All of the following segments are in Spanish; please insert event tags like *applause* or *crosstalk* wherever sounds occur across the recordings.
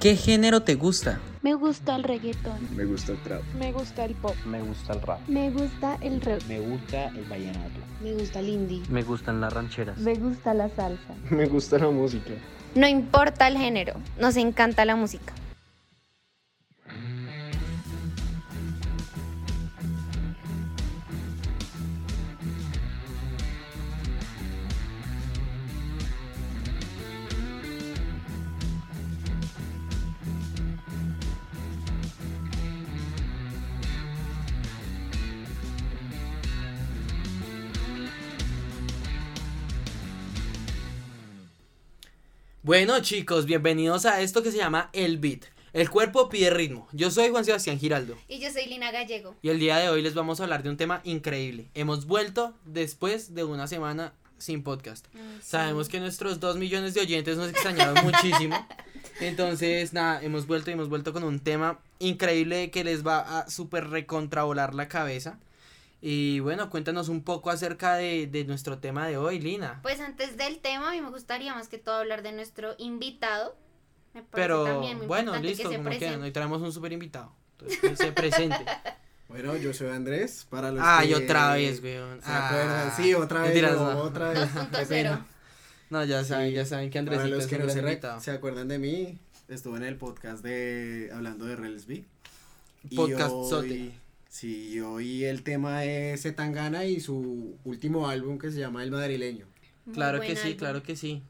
¿Qué género te gusta? Me gusta el reggaetón. Me gusta el trap. Me gusta el pop. Me gusta el rap. Me gusta el rock. Me gusta el vallenato. Me gusta el indie. Me gustan las rancheras. Me gusta la salsa. *laughs* Me gusta la música. No importa el género, nos encanta la música. Bueno chicos, bienvenidos a esto que se llama El Beat. El cuerpo pide ritmo. Yo soy Juan Sebastián Giraldo. Y yo soy Lina Gallego. Y el día de hoy les vamos a hablar de un tema increíble. Hemos vuelto después de una semana sin podcast. Sabemos que nuestros dos millones de oyentes nos extrañaron *laughs* muchísimo. Entonces, nada, hemos vuelto y hemos vuelto con un tema increíble que les va a súper recontravolar la cabeza. Y bueno, cuéntanos un poco acerca de, de, nuestro tema de hoy, Lina. Pues antes del tema, a mí me gustaría más que todo hablar de nuestro invitado. Me Pero bueno, listo, que como quieran, hoy traemos un súper invitado. Entonces, que se presente. *laughs* Bueno, yo soy Andrés, para los ah, que... y otra vez, weón. ¿Se acuerdan? Sí, otra vez, Mentiras, no, no. otra vez. *laughs* No, ya saben, Sí, ya saben que Andrés Para los que no se, re- se acuerdan de mí, estuve en el podcast de hablando de Relsby. Y Podcast hoy- sote. Sí, y hoy el tema es Zetangana y su último álbum que se llama El Madrileño. Muy Claro que sí, claro que sí.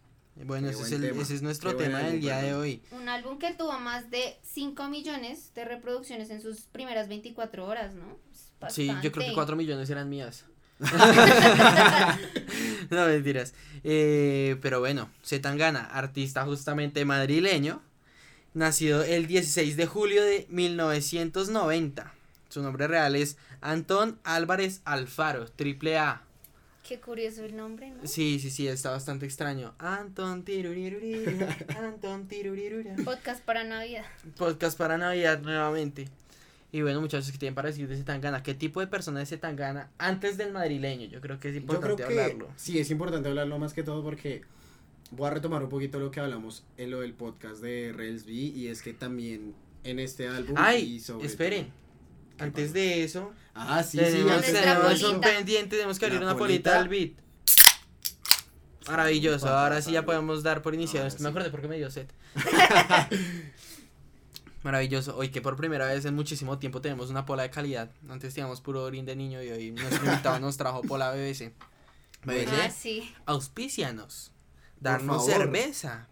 Bueno, ese es, el, ese es nuestro Qué tema del día de hoy. Un álbum que tuvo más de 5 millones de reproducciones en sus primeras 24 horas, ¿no? Sí, yo creo que bastante. 4 millones eran mías. *laughs* *laughs* no, mentiras. Eh, pero bueno, Zetangana, artista justamente madrileño, nacido el 16 de julio de 1990. Su nombre real es Antón Álvarez Alfaro, triple A. Qué curioso el nombre, ¿no? Sí, sí, sí, está bastante extraño. Antón tirurirurira, Antón tirurirura. Podcast para Navidad. Podcast para Navidad nuevamente. Y bueno, muchachos, ¿qué tienen para decir de Zetangana? ¿Qué tipo de persona es Zetangana antes del madrileño? Yo creo que es Yo creo importante que hablarlo. sí, es importante hablarlo más que todo porque voy a retomar un poquito lo que hablamos en lo del podcast de Relsby y es que también en este álbum y Ay, sobre esperen. todo- ¿Qué Antes de eso, Ah, sí, sí, tenemos, antes de- pendiente, que abrir La una polita del beat. Maravilloso, ahora sí ya podemos dar por iniciado esto. Me acuerdo porque me dio sed. *laughs* Maravilloso. Hoy que por primera vez en muchísimo tiempo tenemos una pola de calidad. Antes teníamos puro orín de niño y hoy nuestro invitado nos trajo pola BBC. *laughs* BBC, Ah, sí. auspicianos. Darnos cerveza.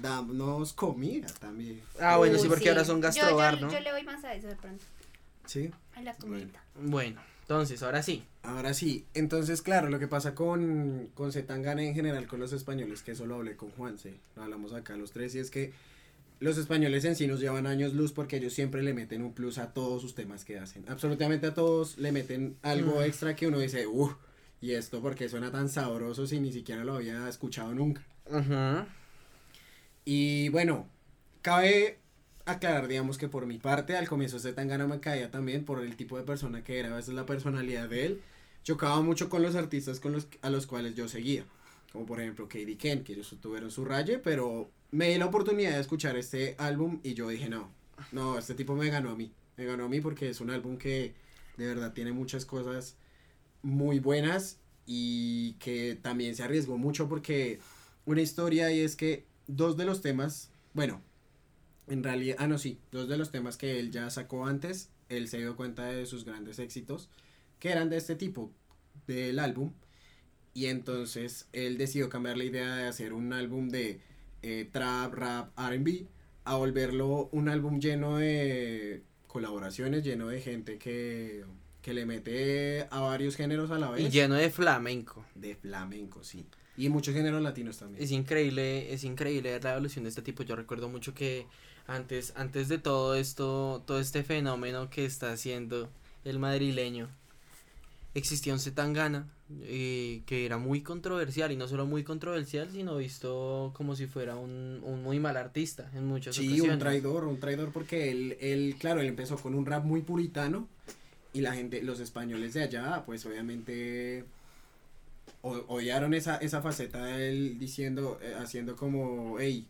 Damos comida también. Ah, bueno, sí, porque ahora son Yo- gastrobar, yo, ¿no? yo le voy más a eso de pronto. Sí. A la comida. Bueno, entonces, ahora sí. Ahora sí, entonces claro, lo que pasa con, con Zetangana en general con los españoles, que eso lo hablé con Juanse, lo hablamos acá los tres, y es que los españoles en sí nos llevan años luz porque ellos siempre le meten un plus a todos sus temas que hacen. Absolutamente a todos le meten algo Mm. extra que uno dice, uff, y esto porque suena tan sabroso si ni siquiera lo había escuchado nunca. Ajá. Y bueno, cabe aclarar, digamos que por mi parte, al comienzo Zetangana me caía también por el tipo de persona que era, a veces la personalidad de él chocaba mucho con los artistas con los, a los cuales yo seguía, como por ejemplo Katie Ken, que ellos tuvieron su raye, pero me di la oportunidad de escuchar este álbum y yo dije, no, no, este tipo me ganó a mí, me ganó a mí porque es un álbum que de verdad tiene muchas cosas muy buenas y que también se arriesgó mucho porque una historia y es que dos de los temas, bueno, en realidad, ah no sí, dos de los temas que él ya sacó antes, él se dio cuenta de sus grandes éxitos, que eran de este tipo del álbum, y entonces él decidió cambiar la idea de hacer un álbum de eh, trap, rap, RB, a volverlo un álbum lleno de colaboraciones, lleno de gente que, que le mete a varios géneros a la vez. Y lleno de flamenco. De flamenco, sí. Y muchos géneros latinos también. Es increíble, es increíble la evolución de este tipo. Yo recuerdo mucho que antes, antes de todo esto, todo este fenómeno que está haciendo el madrileño, existía un Zetangana eh, que era muy controversial y no solo muy controversial, sino visto como si fuera un, un muy mal artista en muchas Sí, ocasiones. un traidor, un traidor porque él, él, claro, él empezó con un rap muy puritano y la gente, los españoles de allá, pues obviamente o- odiaron esa, esa faceta de él diciendo, eh, haciendo como, hey,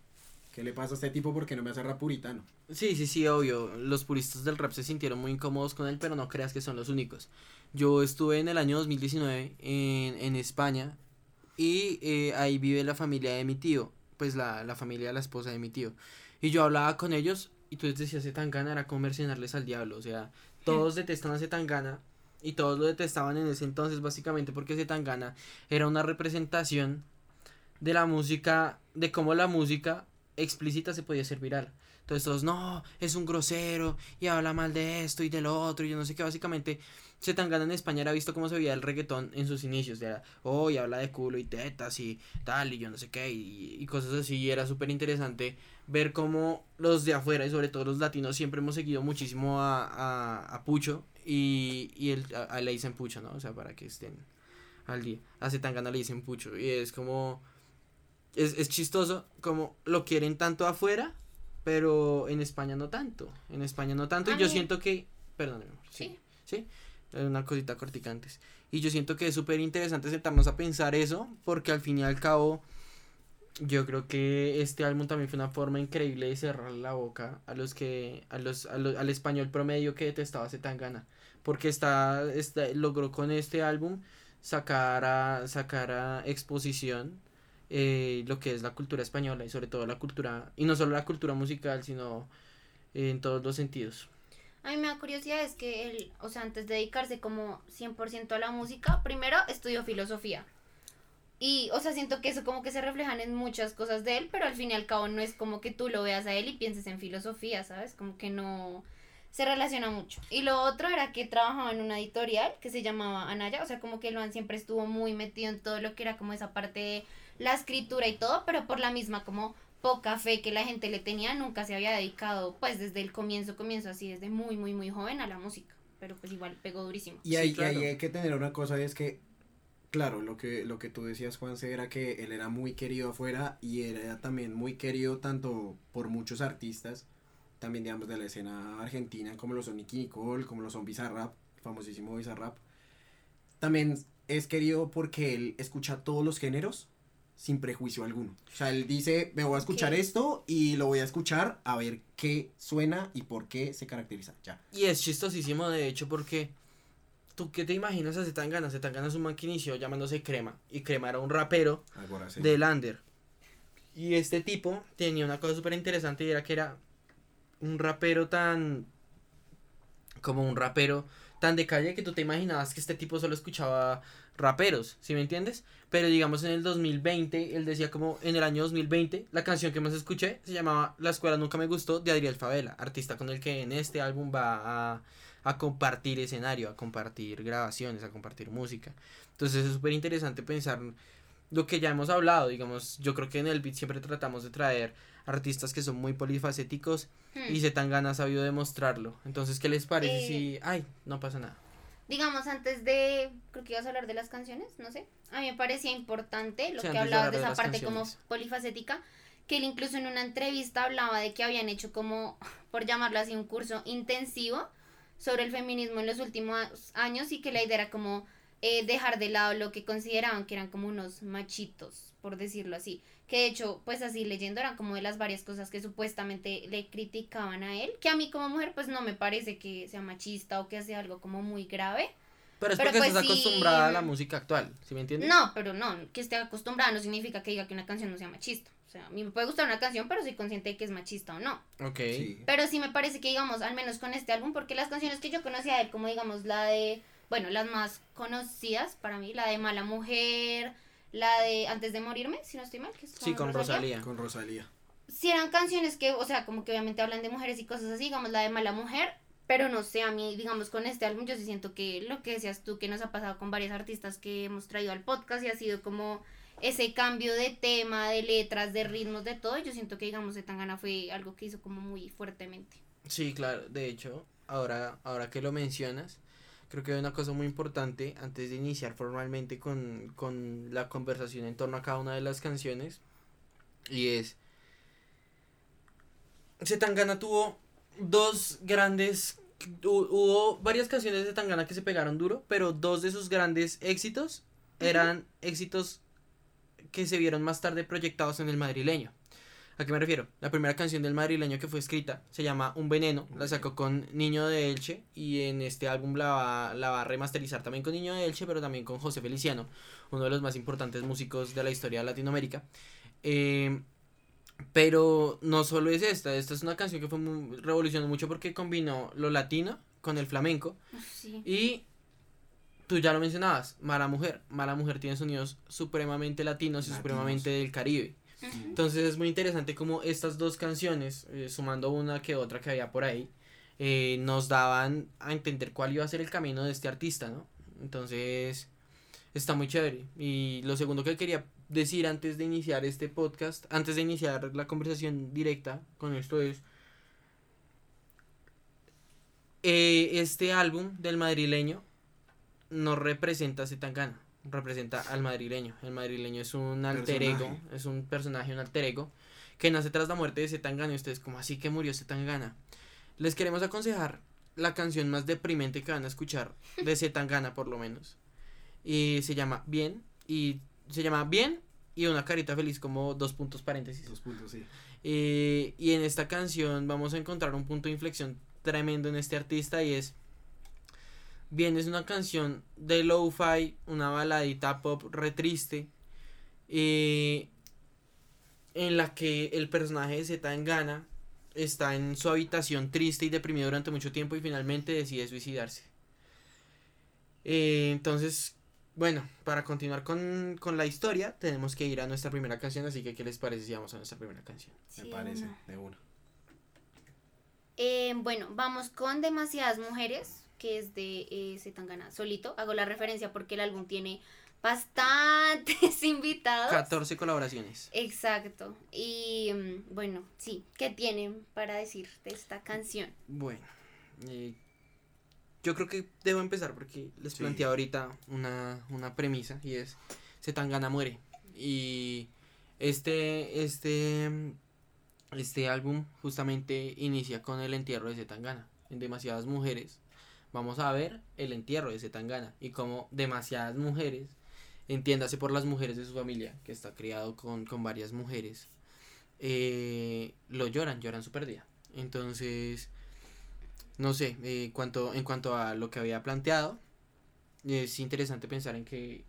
¿Qué le pasa a este tipo porque no me hace rap puritano? Sí, sí, sí, obvio. Los puristas del rap se sintieron muy incómodos con él, pero no creas que son los únicos. Yo estuve en el año 2019 en, en España y eh, ahí vive la familia de mi tío, pues la, la familia de la esposa de mi tío. Y yo hablaba con ellos y tú les decías Zetangana era como mercenarles al diablo, o sea, todos *laughs* detestan a Zetangana y todos lo detestaban en ese entonces básicamente porque Zetangana era una representación de la música, de cómo la música explícita se podía ser viral. Entonces todos, no, es un grosero y habla mal de esto y de lo otro y yo no sé qué, básicamente Zetangana en España era visto como se veía el reggaetón en sus inicios, era, oh, y habla de culo y tetas y tal y yo no sé qué y, y cosas así y era súper interesante ver cómo los de afuera y sobre todo los latinos siempre hemos seguido muchísimo a, a, a Pucho y, y el, a, a le dicen Pucho, ¿no? O sea, para que estén al día. A Zetangana le dicen Pucho y es como... Es, es chistoso como lo quieren tanto afuera, pero en España no tanto. En España no tanto. A y yo mí- siento que... Perdóneme. amor, Sí. Sí. Eh, Una cosita cortica antes. Y yo siento que es súper interesante sentarnos a pensar eso, porque al fin y al cabo, yo creo que este álbum también fue una forma increíble de cerrar la boca a los que, a los, a lo- al español promedio que detestaba Zetangana. Porque está, está, logró con este álbum sacar a, sacar a exposición eh, lo que es la cultura española y sobre todo la cultura, y no solo la cultura musical, sino en todos los sentidos. A mí me da curiosidad es que él, o sea, antes de dedicarse como 100% a la música, primero estudió filosofía. Y, o sea, siento que eso como que se reflejan en muchas cosas de él, pero al fin y al cabo no es como que tú lo veas a él y pienses en filosofía, ¿sabes? Como que no se relaciona mucho. Y lo otro era que trabajaba en una editorial que se llamaba Anaya, o sea, como que Luan siempre estuvo muy metido en todo lo que era como esa parte de la escritura y todo, pero por la misma como poca fe que la gente le tenía, nunca se había dedicado, pues desde el comienzo, comienzo así, desde muy, muy, muy joven a la música. Pero pues igual pegó durísimo. Y Sí, ahí, y claro. ahí hay que tener una cosa, es que, claro, lo que, lo que tú decías, Juanse, era que él era muy querido afuera y era también muy querido tanto por muchos artistas, también digamos de la escena argentina, como lo son Nicky Nicole, como lo son Bizarrap, famosísimo Bizarrap. También es querido porque él escucha todos los géneros sin prejuicio alguno. O sea, él dice, me voy a escuchar esto y lo voy a escuchar a ver qué suena y por qué se caracteriza. Ya. Y es chistosísimo, de hecho, porque tú qué te imaginas a Zetangana. Zetangana es un man que inició llamándose Crema. Y Crema era un rapero Ahora sí. de Lander. Y este tipo tenía una cosa súper interesante y era que era un rapero tan... Como un rapero tan de calle que tú te imaginabas que este tipo solo escuchaba raperos, ¿sí me entiendes? Pero digamos en el 2020, él decía como en el año 2020, la canción que más escuché se llamaba La escuela nunca me gustó de Adriel Favela, artista con el que en este álbum va a, a compartir escenario, a compartir grabaciones, a compartir música. Entonces es súper interesante pensar lo que ya hemos hablado, digamos, yo creo que en el beat siempre tratamos de traer artistas que son muy polifacéticos Hmm. y Zetangana ha sabido demostrarlo. Entonces, ¿qué les parece Eh, si... Ay, no pasa nada. Digamos, antes de, creo que ibas a hablar de las canciones, no sé. A mí me parecía importante lo Sí, que hablabas de de esa parte como polifacética, que él incluso en una entrevista hablaba de que habían hecho como, *laughs* por llamarlo así, un curso intensivo sobre el feminismo en los últimos años y que la idea era como eh, dejar de lado lo que consideraban que eran como unos machitos, por decirlo así. Que de hecho, pues así leyendo eran como de las varias cosas que supuestamente le criticaban a él, que a mí como mujer pues no me parece que sea machista o que sea algo como muy grave. Pero es pero porque pues estás sí, acostumbrada a la música actual, ¿sí me entiendes? No, pero no, que esté acostumbrada no significa que diga que una canción no sea machista. O sea, a mí me puede gustar una canción, pero soy consciente de que es machista o no. Ok. Sí. Pero sí me parece que, digamos, al menos con este álbum, porque las canciones que yo conocía de él, como digamos la de, bueno, las más conocidas para mí, la de Mala Mujer, la de Antes de Morirme, si no estoy mal, que es Sí, con Rosalía. Con Rosalía. Sí eran canciones que, o sea, como que obviamente hablan de mujeres y cosas así, digamos la de Mala Mujer, pero no sé, a mí, digamos, con este álbum yo sí siento que lo que decías tú, que nos ha pasado con varios artistas que hemos traído al podcast y ha sido como ese cambio de tema, de letras, de ritmos, de todo, yo siento que, digamos, de Tangana fue algo que hizo como muy fuertemente. Sí, claro. De hecho, ahora, ahora que lo mencionas, creo que hay una cosa muy importante antes de iniciar formalmente con, con la conversación en torno a cada una de las canciones. Y es... Zetangana tuvo dos grandes... hu- Hubo varias canciones de Zetangana que se pegaron duro, pero dos de sus grandes éxitos eran éxitos que se vieron más tarde proyectados en el madrileño. ¿A qué me refiero? La primera canción del madrileño que fue escrita se llama Un Veneno, la sacó con Niño de Elche y en este álbum la va, la va a remasterizar también con Niño de Elche, pero también con José Feliciano, uno de los más importantes músicos de la historia de Latinoamérica. Eh, pero no solo es esta, esta es una canción que fue muy- revolucionó mucho porque combinó lo latino con el flamenco Sí. y tú ya lo mencionabas, Mala Mujer. Mala Mujer tiene sonidos supremamente latinos y Latinos. supremamente del Caribe. Entonces es muy interesante como estas dos canciones, eh, sumando una que otra que había por ahí, eh, nos daban a entender cuál iba a ser el camino de este artista, ¿no? Entonces está muy chévere. Y lo segundo que quería decir antes de iniciar este podcast, antes de iniciar la conversación directa con esto es, eh, este álbum del madrileño no representa a Zetangana, representa al madrileño. El madrileño es un alter ego, es un personaje, un alter ego, que nace tras la muerte de Zetangana. Y ustedes, como así que murió Zetangana? Les queremos aconsejar la canción más deprimente que van a escuchar de *laughs* Zetangana, por lo menos. Y se llama Bien, y se llama Bien y una carita feliz, como dos puntos paréntesis. Dos puntos, sí. Eh, y en esta canción vamos a encontrar un punto de inflexión tremendo en este artista y es bien es una canción de lo-fi, una baladita pop re triste eh, en la que el personaje de Z en Gana está en su habitación triste y deprimido durante mucho tiempo y finalmente decide suicidarse. Eh, entonces, bueno, para continuar con, con la historia tenemos que ir a nuestra primera canción, así que ¿qué les parece si vamos a nuestra primera canción? Me parece, una. de una. Eh, bueno, vamos con Demasiadas Mujeres, que es de eh, Zetangana solito. Hago la referencia porque el álbum tiene bastantes *laughs* invitados. 14 colaboraciones. Exacto. Y mm, bueno, sí, ¿qué tienen para decir de esta canción? Bueno, eh, yo creo que debo empezar porque les Sí. planteé ahorita una, una premisa y es Zetangana muere. Y este, este, este álbum justamente inicia con el entierro de Zetangana. En demasiadas mujeres vamos a ver el entierro de Zetangana y como demasiadas mujeres, entiéndase por las mujeres de su familia, que está criado con, con varias mujeres, eh, lo lloran, lloran su pérdida. Entonces, no sé, eh, en cuanto a lo que había planteado, es interesante pensar en que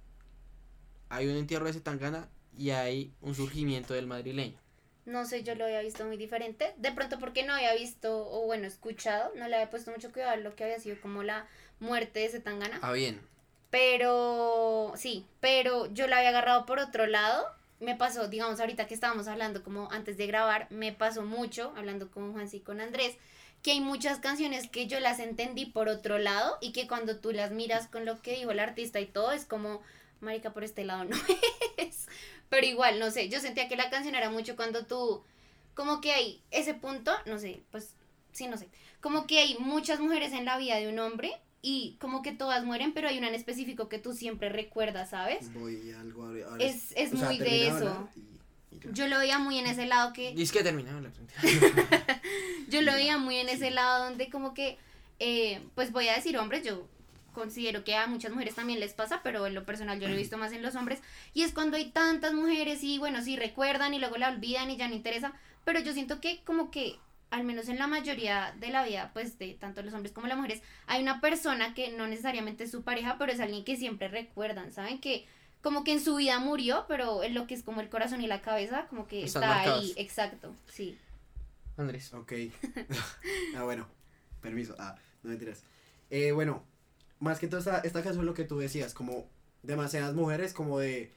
hay un entierro de Zetangana y hay un surgimiento del madrileño. No sé, yo lo había visto muy diferente. De pronto porque no había visto, o bueno, escuchado, no le había puesto mucho cuidado a lo que había sido como la muerte de Zetangana. Ah, bien. Pero, sí, pero yo la había agarrado por otro lado. Me pasó, digamos, ahorita que estábamos hablando como antes de grabar, me pasó mucho, hablando con Juan y con Andrés, que hay muchas canciones que yo las entendí por otro lado y que cuando tú las miras con lo que dijo el artista y todo, es como, marica, por este lado no. *laughs* Pero igual, no sé, yo sentía que la canción era mucho cuando tú, como que hay ese punto, no sé, pues, sí, no sé, como que hay muchas mujeres en la vida de un hombre y como que todas mueren, pero hay una en específico que tú siempre recuerdas, ¿sabes? Voy a algo ahora- ahora Es, es o sea, muy de eso. y- y. Yo lo veía muy en ese lado que... Y es que terminaba la *laughs* Yo lo veía muy en ese lado donde como que, eh, pues voy a decir hombres, yo considero que a muchas mujeres también les pasa, pero en lo personal yo lo he visto más en los hombres, y es cuando hay tantas mujeres y bueno, sí recuerdan y luego la olvidan y ya no interesa, pero yo siento que como que, al menos en la mayoría de la vida, pues de tanto los hombres como las mujeres, hay una persona que no necesariamente es su pareja, pero es alguien que siempre recuerdan, ¿saben? Que como que en su vida murió, pero en lo que es como el corazón y la cabeza, como que Están está marcados. ahí, exacto, sí. Andrés. Ok. *laughs* ah, bueno. Permiso. Ah, no mentiras. Eh, bueno, más que todo esta, esta canción lo que tú decías, como demasiadas mujeres, como de,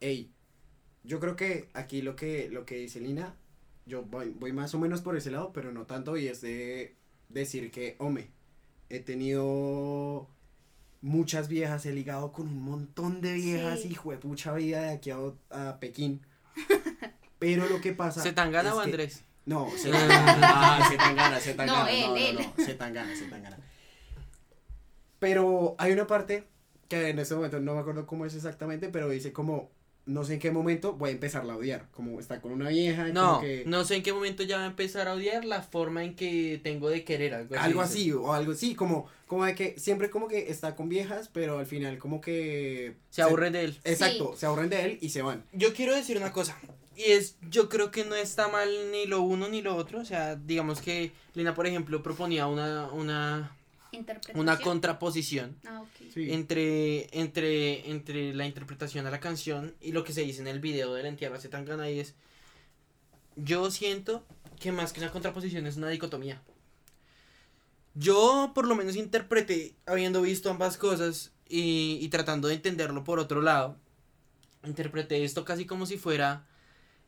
hey, yo creo que aquí lo que, lo que dice Lina, yo voy, voy más o menos por ese lado, pero no tanto, y es de decir que, hombre, he tenido muchas viejas, he ligado con un montón de viejas, Sí. hijo de pucha vida de aquí a, a Pekín. *laughs* Pero lo que pasa. ¿Zetangana es o que- Andrés? no, Zetangana. *laughs* ah, Zetangana, Zetangana. No, él, no, no, no, Zetangana, Zetangana. Pero hay una parte que en este momento no me acuerdo cómo es exactamente, pero dice como, no sé en qué momento voy a empezarla a odiar. Como está con una vieja. y No, como que, no sé en qué momento ya va a empezar a odiar la forma en que tengo de querer algo así. algo dice. así, o algo así, como, como de que siempre como que está con viejas, pero al final como que... Se aburren de él. Exacto, se aburren de él y se van. Yo quiero decir una cosa. Y es, yo creo que no está mal ni lo uno ni lo otro. O sea, digamos que Lina, por ejemplo, proponía una, una. Una contraposición Ah, ok. Sí. entre, entre, entre la interpretación a la canción y lo que se dice en el video del entierro hace tan gana y es. Yo siento que más que una contraposición es una dicotomía. Yo por lo menos interpreté, habiendo visto ambas cosas y, y tratando de entenderlo por otro lado, interpreté esto casi como si fuera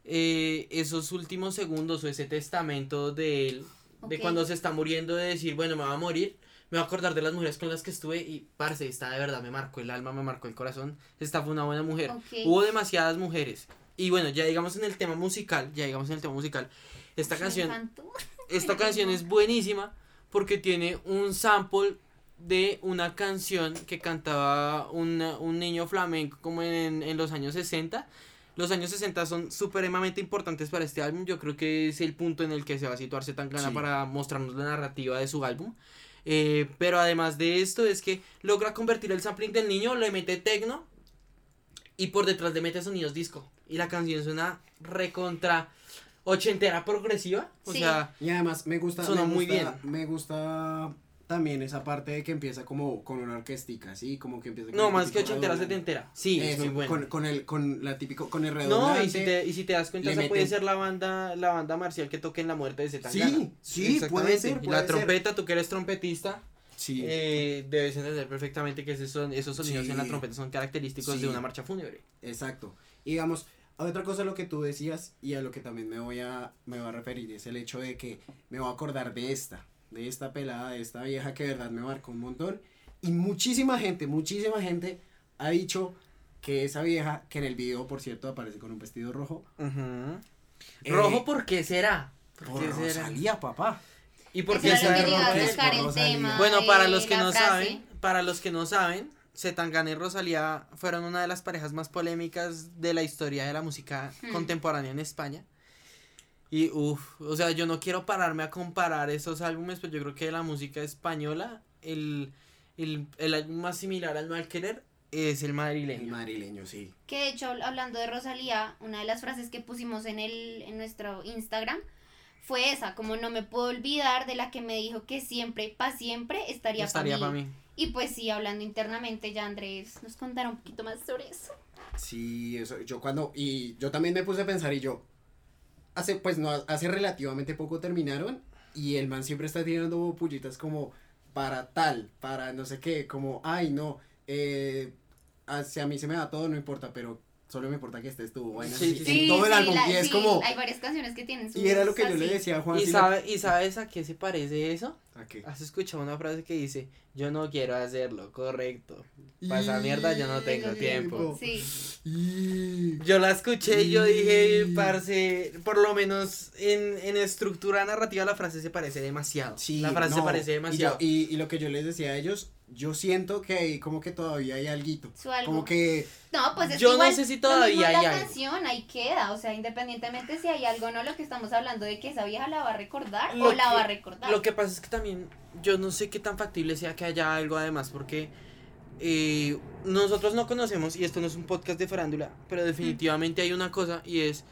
eh, esos últimos segundos o ese testamento de él, de Ok. cuando se está muriendo, de decir, bueno, me va a morir, me va a acordar de las mujeres con las que estuve y, parce, esta de verdad me marcó el alma, me marcó el corazón, esta fue una buena mujer. Ok. Hubo demasiadas mujeres. Y bueno, ya digamos en el tema musical, ya digamos en el tema musical, esta Me canción encantó. *laughs* esta canción es buenísima porque tiene un sample de una canción que cantaba una- un niño flamenco como en, en los años 60. Los años 60 son supremamente importantes para este álbum. Yo creo que es el punto en el que se va a situarse tan gana Sí. para mostrarnos la narrativa de su álbum. Eh, pero además de esto es que logra convertir el sampling del niño, le mete tecno y por detrás le mete sonidos disco. Y la canción suena recontra ochentera progresiva. O Sí. sea, Y además me gusta, me muy gusta- Me gusta también esa parte de que empieza como con una orquestica, ¿sí? Como que empieza con No, más que ochentera, setentera. Sí, es Eso, muy bueno. Con, con el, con la típico, con el No, redoblante. y si, te, y si te das cuenta, esa puede ser la banda, la banda marcial que toque en la muerte de Zetangana. Sí, sí, puede ser, puede la ser. trompeta, tú que eres trompetista, Sí. eh, debes entender perfectamente que esos, son, esos sonidos Sí. en la trompeta son característicos Sí. de una marcha fúnebre. Exacto. Y digamos, a otra cosa lo que tú decías y a lo que también me voy a, me voy a referir es el hecho de que me voy a acordar de esta, de esta pelada, de esta vieja que de verdad me marcó un montón. Y muchísima gente, muchísima gente ha dicho que esa vieja, que en el video, por cierto, aparece con un vestido rojo. eh, Rojo, ¿por qué será? ¿Por por qué será? Rosalía, papá. ¿Y por qué será rojo? Bueno, para los que no frase. saben, para los que no saben, Zetangana y Rosalía fueron una de las parejas más polémicas de la historia de la música Hmm. contemporánea en España. Y uff, o sea, yo no quiero pararme a comparar esos álbumes, pero yo creo que de la música española, el, el, el álbum más similar al Mal Querer es el El madrileño. madrileño, sí. Que de hecho, hablando de Rosalía, una de las frases que pusimos en, el, en nuestro Instagram fue esa, como no me puedo olvidar de la que me dijo que siempre, pa' siempre, estaría, Estaría para mí. mí. Y pues sí, hablando internamente, ya Andrés nos contará un poquito más sobre eso. Sí, eso, yo cuando, y yo también me puse a pensar y yo, hace, pues no, hace relativamente poco terminaron y el man siempre está tirando pullitas como para tal, para no sé qué, como, ay no, eh, hacia a mí se me da todo, no importa, pero solo me importa que estés tú, bueno, Sí, sí, sí, en todo el álbum, la- y es sí, como, Hay varias canciones que tienen sus y era lo que yo le decía a Juan. ¿Y, si la- sabe, ¿Y sabes a qué se parece eso? ¿A qué? ¿Has escuchado una frase que dice, yo no quiero hacerlo, correcto? Para esa Y- mierda yo no tengo tiempo. Sí. Y- Yo la escuché y yo dije, Y- parce, por lo menos en, en estructura narrativa la frase se parece demasiado. Sí, la frase no, se parece y demasiado. yo- Y, y lo que yo les decía a ellos, yo siento que ahí como que todavía hay alguito. Su algo. Como que No, pues es Yo no igual, sé si todavía hay la algo. canción ahí queda, o sea, independientemente si hay algo o no, lo que estamos hablando de que esa vieja la va a recordar Lo o la que- va a recordar. Lo que pasa es que también yo no sé qué tan factible sea que haya algo además, porque eh, nosotros no conocemos, y esto no es un podcast de farándula, pero definitivamente hay una cosa, y es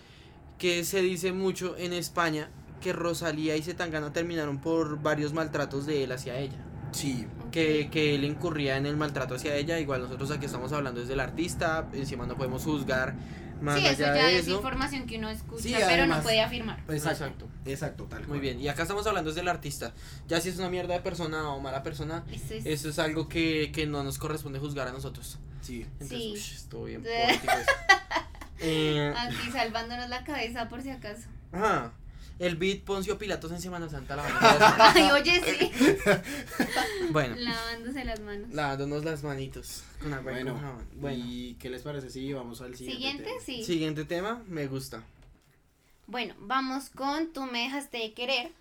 que se dice mucho en España que Rosalía y Zetangana terminaron por varios maltratos de él hacia ella. sí, que, que él incurría en el maltrato hacia ella. Igual nosotros aquí estamos hablando desde el artista, encima no podemos juzgar más Sí, eso allá ya de es eso. información que uno escucha, Sí, pero además- no puede afirmar. exacto, Exacto. Exacto, tal Muy cual. bien, y acá estamos hablando desde el artista. Ya si es una mierda de persona o mala persona, Eso es- eso es algo que, que no nos corresponde juzgar a nosotros. Sí. Entonces, Sí. estuvo bien. *laughs* Eh, Aquí salvándonos la cabeza por si acaso. ajá. El beat Poncio Pilatos en Semana Santa lavando las *laughs* manos. Ay, oye, sí. *laughs* Bueno, Lavándose las manos. lavándonos las manitos con agua y Bueno, con jabón. Bueno, ¿y qué les parece si vamos al siguiente? Siguiente, tema? sí. siguiente tema, me gusta. Bueno, vamos con Tú me dejaste de querer.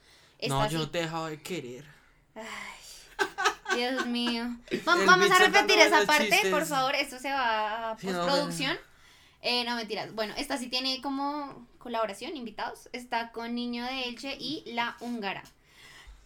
no, yo no te he dejado de querer. Dios *laughs* mío. Vam- El vamos a repetir esa parte, chistes. por favor. Esto se va a postproducción. Eh, no, mentiras. Bueno, esta sí tiene como colaboración, invitados. Está con Niño de Elche y La Húngara.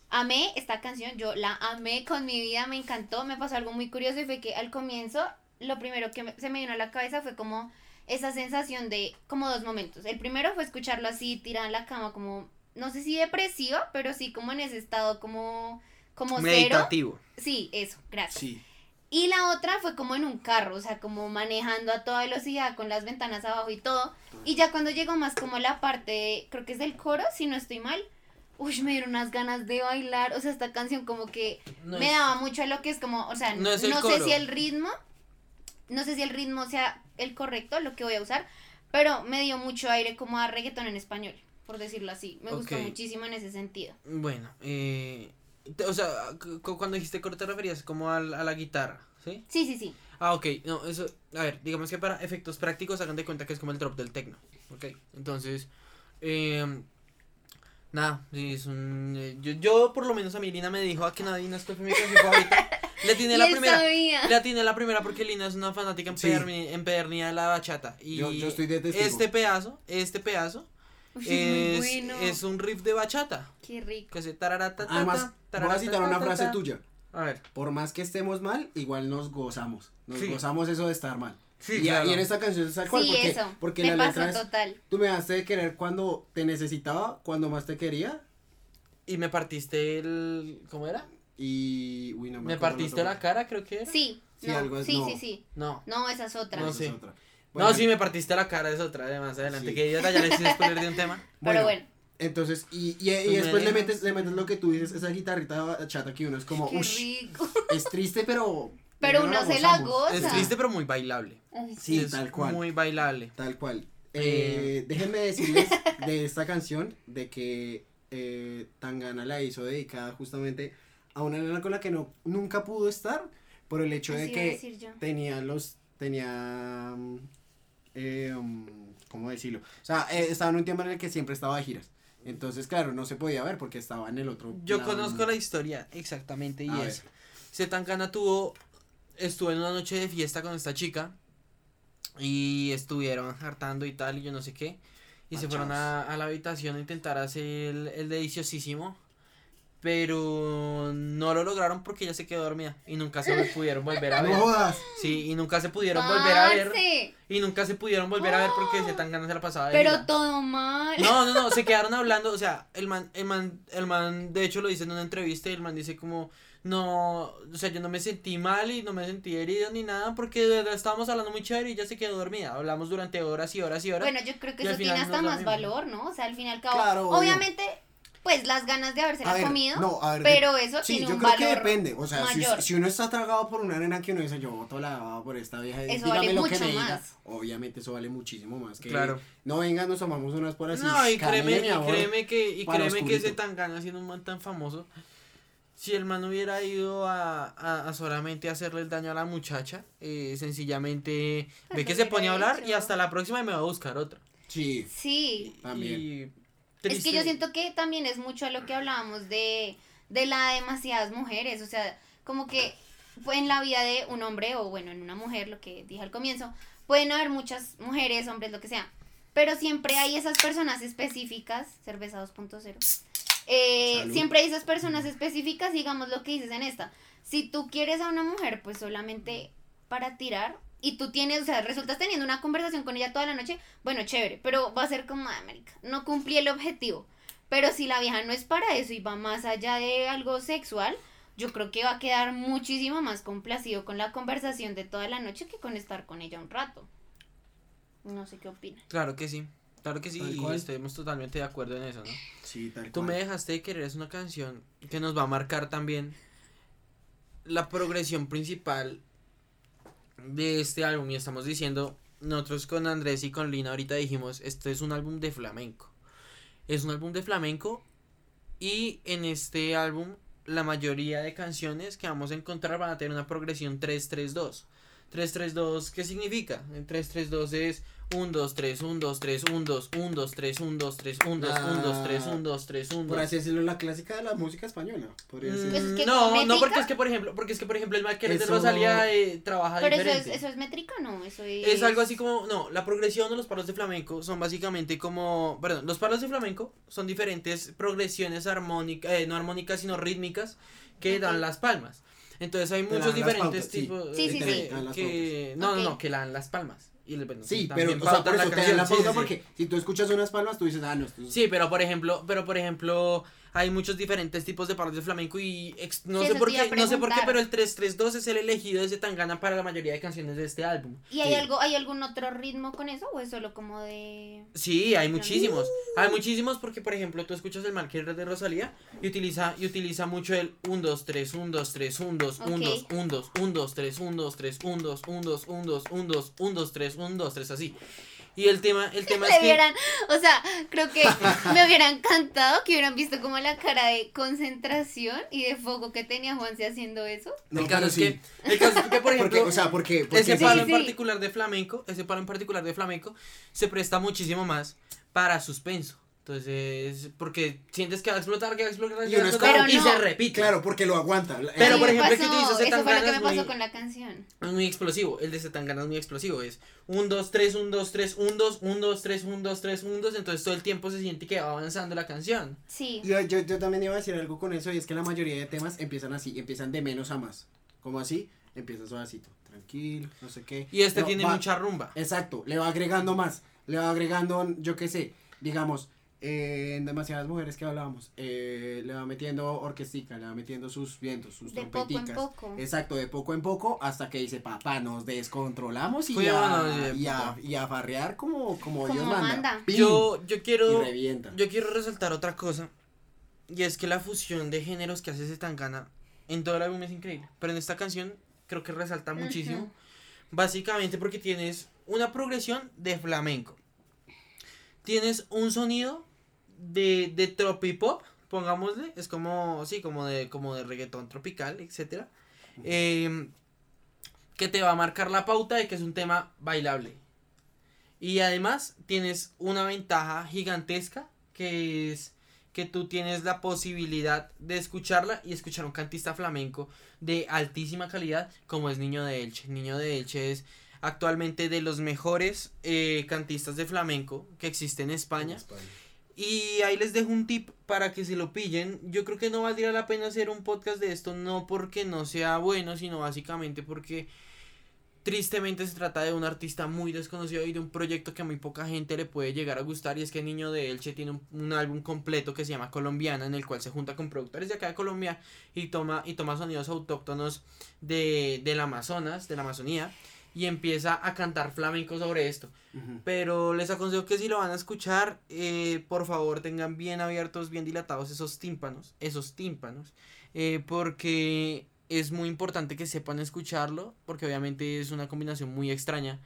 Amé esta canción, yo la amé con mi vida, me encantó. Me pasó algo muy curioso y fue que al comienzo, lo primero que se me vino a la cabeza fue como esa sensación de como dos momentos. El primero fue escucharlo así, tirada en la cama, como, no sé si depresiva, pero sí como en ese estado como, como cero. Meditativo. Sí, eso, gracias. Sí. Y la otra fue como en un carro, o sea, como manejando a toda velocidad con las ventanas abajo y todo. Y ya cuando llegó más como la parte, creo que es del coro, si no estoy mal. Uy, me dieron unas ganas de bailar. O sea, esta canción como que No me es- daba mucho a lo que es como, o sea, No sé si el ritmo, no sé si el ritmo sea el correcto, lo que voy a usar, pero me dio mucho aire como a reggaetón en español, por decirlo así. Me gustó muchísimo en ese sentido. Bueno, eh, o sea, cu- cu- cuando dijiste coro te referías como al- a, la guitarra, ¿sí? Sí, sí, sí. Ah, ok, no, eso, a ver, digamos que para efectos prácticos hagan de cuenta que es como el drop del techno, ok, entonces, eh, nada, sí, es un, eh, yo, yo por lo menos a mí Lina me dijo a que nadie no fue mi canción favorita, le atiné *laughs* Y la primera, sabía. le atiné la primera porque Lina es una fanática Sí. empederni- empedernida de la bachata, y Yo- yo estoy de testigo. este pedazo, este pedazo, Uy, es, es muy bueno. es un riff de bachata, Qué rico. que se tararata, Además, voy a citar una frase tuya. A ver. Por más que estemos mal, igual nos gozamos. Nos Sí. gozamos eso de estar mal. Sí, y, claro. y en esta canción es tal cual, sí, porque, eso. porque me la pasó letra es, total. tú me dejaste de querer cuando te necesitaba, cuando más te quería, Y me partiste el. ¿Cómo era? Y... Uy, no me Me partiste la cara, creo que era. Sí, Sí, no, algo es- sí, no. sí, sí. No. No, esa es otra. No es otra. no, sí, me partiste la cara, es otra de más adelante. Sí. Que ya, ya le hice spoiler de un tema. *laughs* Pero bueno, Entonces, y, y, después le metes, le metes lo que tú dices, esa guitarrita chata que uno es como, qué ush, rico. es triste, pero... *laughs* Pero no uno se la gozamos". goza. Es triste, pero muy bailable. Sí, es tal cual. Muy bailable. Tal cual. Eh. Eh, déjenme decirles de esta canción de que eh, Tangana la hizo dedicada justamente a una nena con la que no nunca pudo estar por el hecho de Así que tenía los tenía mm, eh, um, cómo decirlo o sea eh, estaba en un tiempo en el que siempre estaba de giras entonces claro no se podía ver porque estaba en el otro Yo lado. conozco la historia exactamente y A es. Zetangana tuvo. Estuvo en una noche de fiesta con esta chica. Y estuvieron hartando y tal, y yo no sé qué. Y se fueron a, a la habitación a intentar hacer el, el deliciosísimo. Pero no lo lograron porque ella se quedó dormida. Y nunca se pudieron volver a no ver. jodas Sí, y nunca se pudieron volver a ver. Y nunca se pudieron volver a ver porque Zetangana se la pasaba de Pero todo mal. No, no, no, se quedaron hablando, o sea, el man, el man, el man, de hecho lo dice en una entrevista y el man dice como, no, o sea, yo no me sentí mal y no me sentí herido ni nada porque de verdad estábamos hablando muy chévere y ella se quedó dormida, hablamos durante horas y horas y horas. Bueno, yo creo que eso tiene final hasta no más valor, ¿no? O sea, al fin y al cabo, Claro, obvio. Pues las ganas de habérsela A ver, comido, no, a ver, pero eso Sí, tiene yo un creo valor que depende. O sea, si, si uno está tragado por una nena que uno dice, yo voto la por esta vieja, Eso dígame vale lo que mucho me diga. más. Obviamente eso vale muchísimo más que Claro. no venga, nos tomamos unas por así. no, y créeme, y créeme que, y créeme que ese oscurito. tan gana siendo un man tan famoso, si el man hubiera ido a, a, a solamente hacerle el daño a la muchacha, eh, sencillamente Pues ve lo que se pone a hablar y hecho. hasta la próxima y me va a buscar otra. Sí, Sí, También. Y es que yo siento que también es mucho a lo que hablábamos de, de la demasiadas mujeres, o sea, como que pues, en la vida de un hombre o bueno, en una mujer, lo que dije al comienzo, pueden haber muchas mujeres, hombres, lo que sea, pero siempre hay esas personas específicas, cerveza 2.0, eh, siempre hay esas personas específicas, digamos lo que dices en esta, si tú quieres a una mujer, pues solamente para tirar, y tú tienes, o sea, resultas teniendo una conversación con ella toda la noche, bueno, chévere, pero va a ser como, ah, marica, no cumplí el objetivo. Pero si la vieja no es para eso y va más allá de algo sexual, yo creo que va a quedar muchísimo más complacido con la conversación de toda la noche que con estar con ella un rato. No sé qué opina. Claro que sí, claro que sí, y cual. estamos totalmente de acuerdo en eso, ¿no? sí, tal Tú cual. me dejaste de querer es una canción que nos va a marcar también la progresión principal de este álbum y estamos diciendo, nosotros con Andrés y con Lina ahorita dijimos, esto es un álbum de flamenco. Es un álbum de flamenco y en este álbum la mayoría de canciones que vamos a encontrar van a tener una progresión 3-3-2. 3-3-2, ¿qué significa? El 3-3-2 es 1, 2, 3, 1, 2, 3, 1, 2, 1, 2, 3, 1, 2, 3, 1, 2, 1, 2, 3, 1, 2, 3, 1, Por 2. así decirlo, la clásica de la música española. Podría Mm, decir. Pues es que no, no porque es que por ejemplo, porque es que por ejemplo el Michael de Rosalía eh, trabaja Pero eso es, eso es métrica, no, eso es... Es algo así como, no, la progresión de los palos de flamenco son básicamente como, perdón, los palos de flamenco son diferentes progresiones armónicas, eh, no armónicas sino rítmicas que dan las palmas. Entonces hay muchos diferentes tipos Sí, sí, que, no, no, no, que la dan las palmas. Y le- bueno, Sí, pero, o sea, por eso te dan la sí, pauta sí, sí. porque si tú escuchas unas palmas, tú dices, ah, no, esto es... Sí, pero por ejemplo, pero por ejemplo, hay muchos diferentes tipos de palos de flamenco y ex- no sé por qué, no sé por qué, pero el 332 es el elegido de Zetangana para la mayoría de canciones de este álbum. ¿Y hay Sí. algo, hay algún otro ritmo con eso o es solo como de Sí, hay muchísimos. Hay muchísimos porque, por ejemplo, tú escuchas el Marqués de Rosalía y utiliza, y utiliza mucho el 1, 2, 3, 1, 2, 3, 1, 2, 1, 2, Ok. 1, 2, 1, 2, 3, 1, 2, 3, 1, 2, 1, 2, 1, 2, 1, 2, 1, 2, 3, 1, 2, 3, así. Y el tema, el *laughs* tema es le que... hubieran, o sea, creo que me hubiera encantado que hubieran visto como la cara de concentración y de foco que tenía Juanse haciendo eso. No, el caso pero es sí. que, el caso es que, por *laughs* ejemplo, Porque, o sea, porque, porque ese sí, palo sí, en sí. particular de flamenco, ese palo en particular de flamenco, se presta muchísimo más para suspenso. Entonces, porque sientes que va a explotar, que va a explotar, Y va a explotar, se repite. Claro, porque lo aguanta. Pero, Sí, por ejemplo, el que pasó- utiliza Eso fue Zetangana lo que me es pasó muy- con la canción. Es muy explosivo. El de Zetangana es muy explosivo. Es 1, 2, 3, 1, 2, 3, 1, 2, 1, 2, 3, 1, 2, 3, 1, 2. Entonces todo el tiempo se siente que va avanzando la canción. Sí. Yo, yo, yo también iba a decir algo con eso y es que la mayoría de temas empiezan así, empiezan de menos a más. Como así, empieza suavecito, tranquilo, no sé qué. Y este No, tiene va- mucha rumba. Exacto, le va agregando más, le va agregando, yo qué sé, digamos, eh, en demasiadas mujeres que hablábamos, eh, le va metiendo orquestica, le va metiendo sus vientos, sus De poco en trompeticas. poco. Exacto, de poco en poco, hasta que dice, papá, nos descontrolamos y, Cuidado, a, y, a, y a farrear como, como, Como Dios manda. manda. ¡Pim! Yo, yo y quiero. revienta. Yo quiero resaltar otra cosa. Y es que la fusión de géneros que hace Zetangana en todo el álbum es increíble. Pero en esta canción creo que resalta muchísimo. Básicamente porque tienes una progresión de flamenco. Tienes un sonido de, de tropipop, pongámosle. Es como, sí, como de, como de reggaetón tropical, etcétera. Em, que te va a marcar la pauta de que es un tema bailable. Y además tienes una ventaja gigantesca que es que tú tienes la posibilidad de escucharla y escuchar un cantista flamenco de altísima calidad como es Niño de Elche. Niño de Elche es actualmente de los mejores eh, cantistas de flamenco que existe en España. Y ahí les dejo un tip para que se lo pillen. Yo creo que no valdría la pena hacer un podcast de esto, no porque no sea bueno, sino básicamente porque tristemente se trata de un artista muy desconocido y de un proyecto que a muy poca gente le puede llegar a gustar. Y es que Niño de Elche tiene un, un álbum completo que se llama Colombiana, en el cual se junta con productores de acá de Colombia y toma, y toma sonidos autóctonos de, del Amazonas, de la Amazonía. Y empieza a cantar flamenco sobre esto. Ujú. Pero les aconsejo que si lo van a escuchar, eh, por favor tengan bien abiertos, bien dilatados esos tímpanos, esos tímpanos, eh, porque es muy importante que sepan escucharlo, porque obviamente es una combinación muy extraña,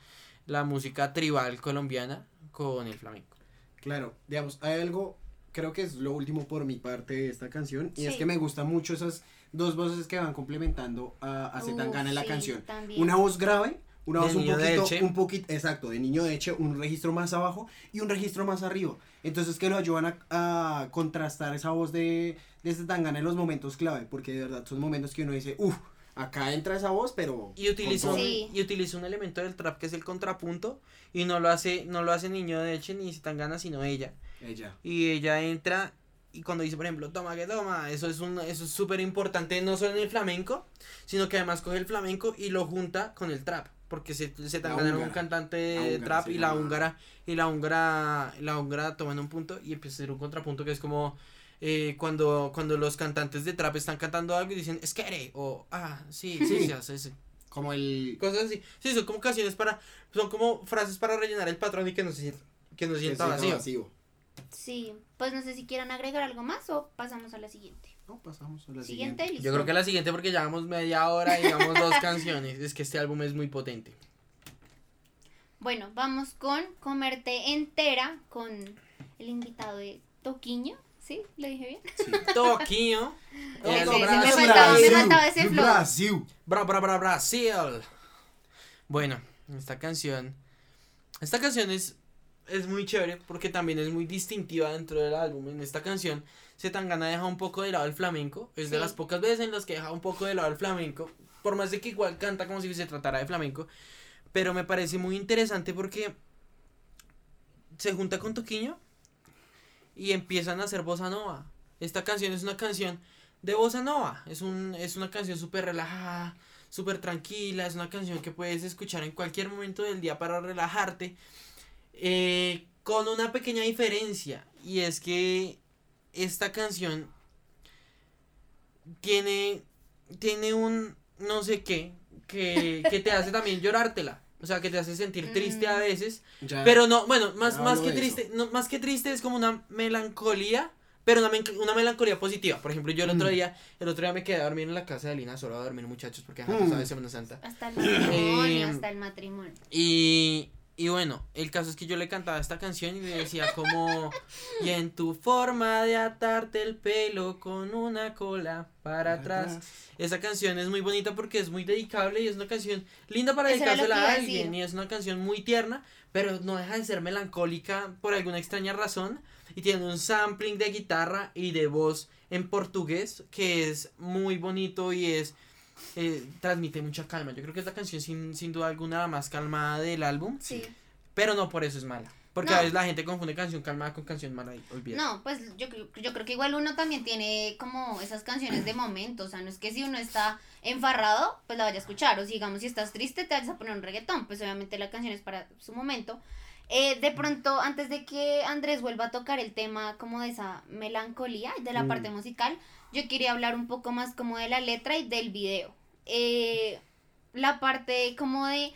la música tribal colombiana con el flamenco. Claro, digamos, hay algo, creo que es lo último por mi parte de esta canción, y es Sí. que me gustan mucho esas dos voces que van complementando a, a Zetangana en la sí, canción. también. Una voz grave, una De voz un niño de poquito, un poquito, exacto, de niño de Eche, un registro más abajo y un registro más arriba. Entonces que lo ayudan a, a contrastar esa voz de, de Zetangana en los momentos clave, porque de verdad son momentos que uno dice, uff, acá entra esa voz, pero... Y utiliza, un, todo". Sí. y utiliza un elemento del trap que es el contrapunto, y no lo hace, no lo hace Niño de Elche ni Zetangana, sino ella. Ella. y ella entra y cuando dice por ejemplo toma que toma eso es un eso es súper importante no solo en el flamenco sino que además coge el flamenco y lo junta con el trap porque se, se La era un cantante de húngara trap y la húngara y la húngara la húngara toman un punto y empieza a hacer un contrapunto que es como eh, cuando cuando los cantantes de trap están cantando algo y dicen es que o ah sí sí Sí. *laughs* sí, sí. Como el... cosas así sí son como canciones para son como frases para rellenar el patrón y que no se sienta que no se que sienta sienta vacío vacío. Sí, pues no sé si quieran agregar algo más o pasamos a la siguiente. No, pasamos a la Siguiente, siguiente. Yo creo que la siguiente porque llevamos media hora y llevamos dos *laughs* canciones. Es que este álbum es muy potente. Bueno, vamos con Comerte Entera con el invitado de Toquiño. ¿Sí? ¿Lo dije bien? Sí. *laughs* El sí, Brasil. me faltaba, me faltaba ese flow. Brasil. Bra, bra, bra, Brasil. Bueno, esta canción. Esta canción es, es muy chévere porque también es muy distintiva dentro del álbum. En esta canción, Zetangana deja un poco de lado el flamenco. Es de las pocas veces en las que deja un poco de lado el flamenco. Por más de que igual canta como si se tratara de flamenco. Pero me parece muy interesante porque se junta con Toquiño y empiezan a hacer bossa nova. Esta canción es una canción de bossa nova. Es, un, es una canción súper relajada, súper tranquila, es una canción que puedes escuchar en cualquier momento del día para relajarte, eh, con una pequeña diferencia, y es que esta canción tiene, tiene un no sé qué, que, que te hace *laughs* también llorártela. O sea, que te hace sentir triste a Mm. veces. Ya- Pero no, bueno, más, más que triste, no, más que triste es como una melancolía, pero una, una melancolía positiva. Por ejemplo, yo el otro Mm. día, el otro día me quedé a dormir en la casa de Lina, solo a dormir muchachos, porque ajá, tú Mm. sabes, Semana Santa. Hasta el matrimonio, Eh, hasta el matrimonio. Y, y bueno, el caso es que yo le cantaba esta canción y le decía como, y en tu forma de atarte el pelo con una cola para atrás. Esa canción es muy bonita porque es muy dedicable y es una canción linda para dedicársela a alguien y es una canción muy tierna, pero no deja de ser melancólica por alguna extraña razón y tiene un sampling de guitarra y de voz en portugués que es muy bonito y es eh, transmite mucha calma. Yo creo que es la canción sin, sin duda alguna la más calmada del álbum, Sí. pero no por eso es mala. Porque No. a veces la gente confunde canción calmada con canción mala y olvida. No, pues yo, creo- yo creo que igual uno también tiene como esas canciones de momento, o sea, no es que si uno está enfarrado, pues la vaya a escuchar, o si digamos si estás triste te vayas a poner un reggaetón, pues obviamente la canción es para su momento. Eh, de pronto, antes de que Andrés vuelva a tocar el tema como de esa melancolía, de la Mm. parte musical, yo quería hablar un poco más como de la letra y del video. Eh, la parte como de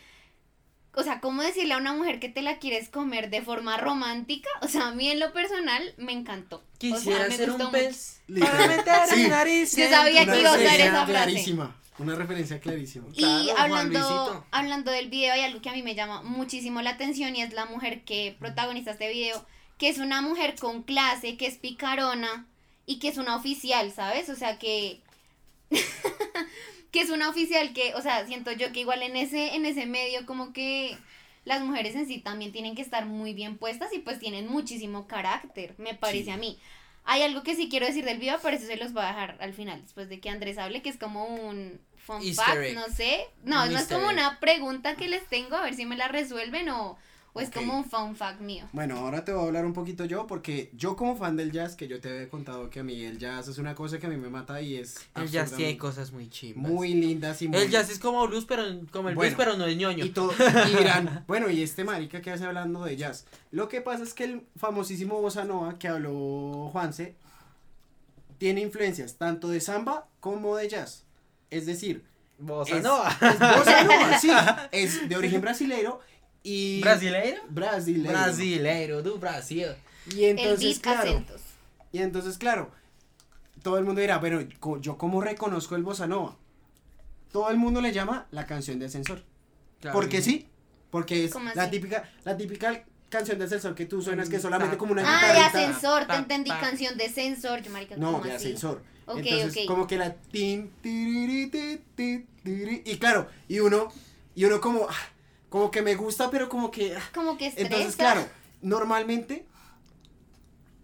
o sea, ¿cómo decirle a una mujer que te la quieres comer de forma romántica? O sea, a mí en lo personal me encantó. Quisiera o sea, me ser gustó un mucho. pez Literal. para meter Sí. mi nariz Yo sabía tu que iba a usar esa frase. clarísima. Una referencia clarísima. Y Claro, hablando, hablando del video, hay algo que a mí me llama muchísimo la atención y es la mujer que protagoniza este video, que es una mujer con clase, que es picarona y que es una oficial, ¿sabes? O sea, que... *laughs* que es una oficial que, o sea, siento yo que igual en ese, en ese medio como que las mujeres en sí también tienen que estar muy bien puestas y pues tienen muchísimo carácter, me parece Sí. a mí. Hay algo que sí quiero decir del video, pero eso se los voy a dejar al final, después de que Andrés hable, que es como un fun fact, no sé. No, no es como una pregunta que les tengo, a ver si me la resuelven o, o es Ok. como un fun fact mío. Bueno, ahora te voy a hablar un poquito yo, porque yo como fan del jazz, que yo te había contado que a mí el jazz es una cosa que a mí me mata y es El jazz tiene absurdamente- cosas muy chimbas. muy lindas y muy... El jazz es como blues, pero como el blues, pero no es ñoño. Y, todo, y dirán, *laughs* bueno, y este marica que hace hablando de jazz. Lo que pasa es que el famosísimo bossa nova que habló Juanse tiene influencias tanto de samba como de jazz. Es decir, Bossa es, nova. es bossa nova, sí, *laughs* es de origen brasileiro y ¿Brasileiro? brasileiro. Brasileiro, do Brasil. Y entonces, claro, acentos. y entonces, claro, todo el mundo dirá, pero yo cómo reconozco el bossa nova. Todo el mundo le llama la canción de ascensor. Claro. Porque sí, porque es ¿Cómo la así? típica, la típica canción de ascensor que tú suenas que es solamente como una Ah, de ascensor, te entendí canción de sensor, yo marica, No, ¿cómo de así? ascensor. Ok, Entonces, ok. como que la tin, y claro, y uno, y uno como, ah, como que me gusta, pero como que, ah. Como que estresa. entonces claro, normalmente,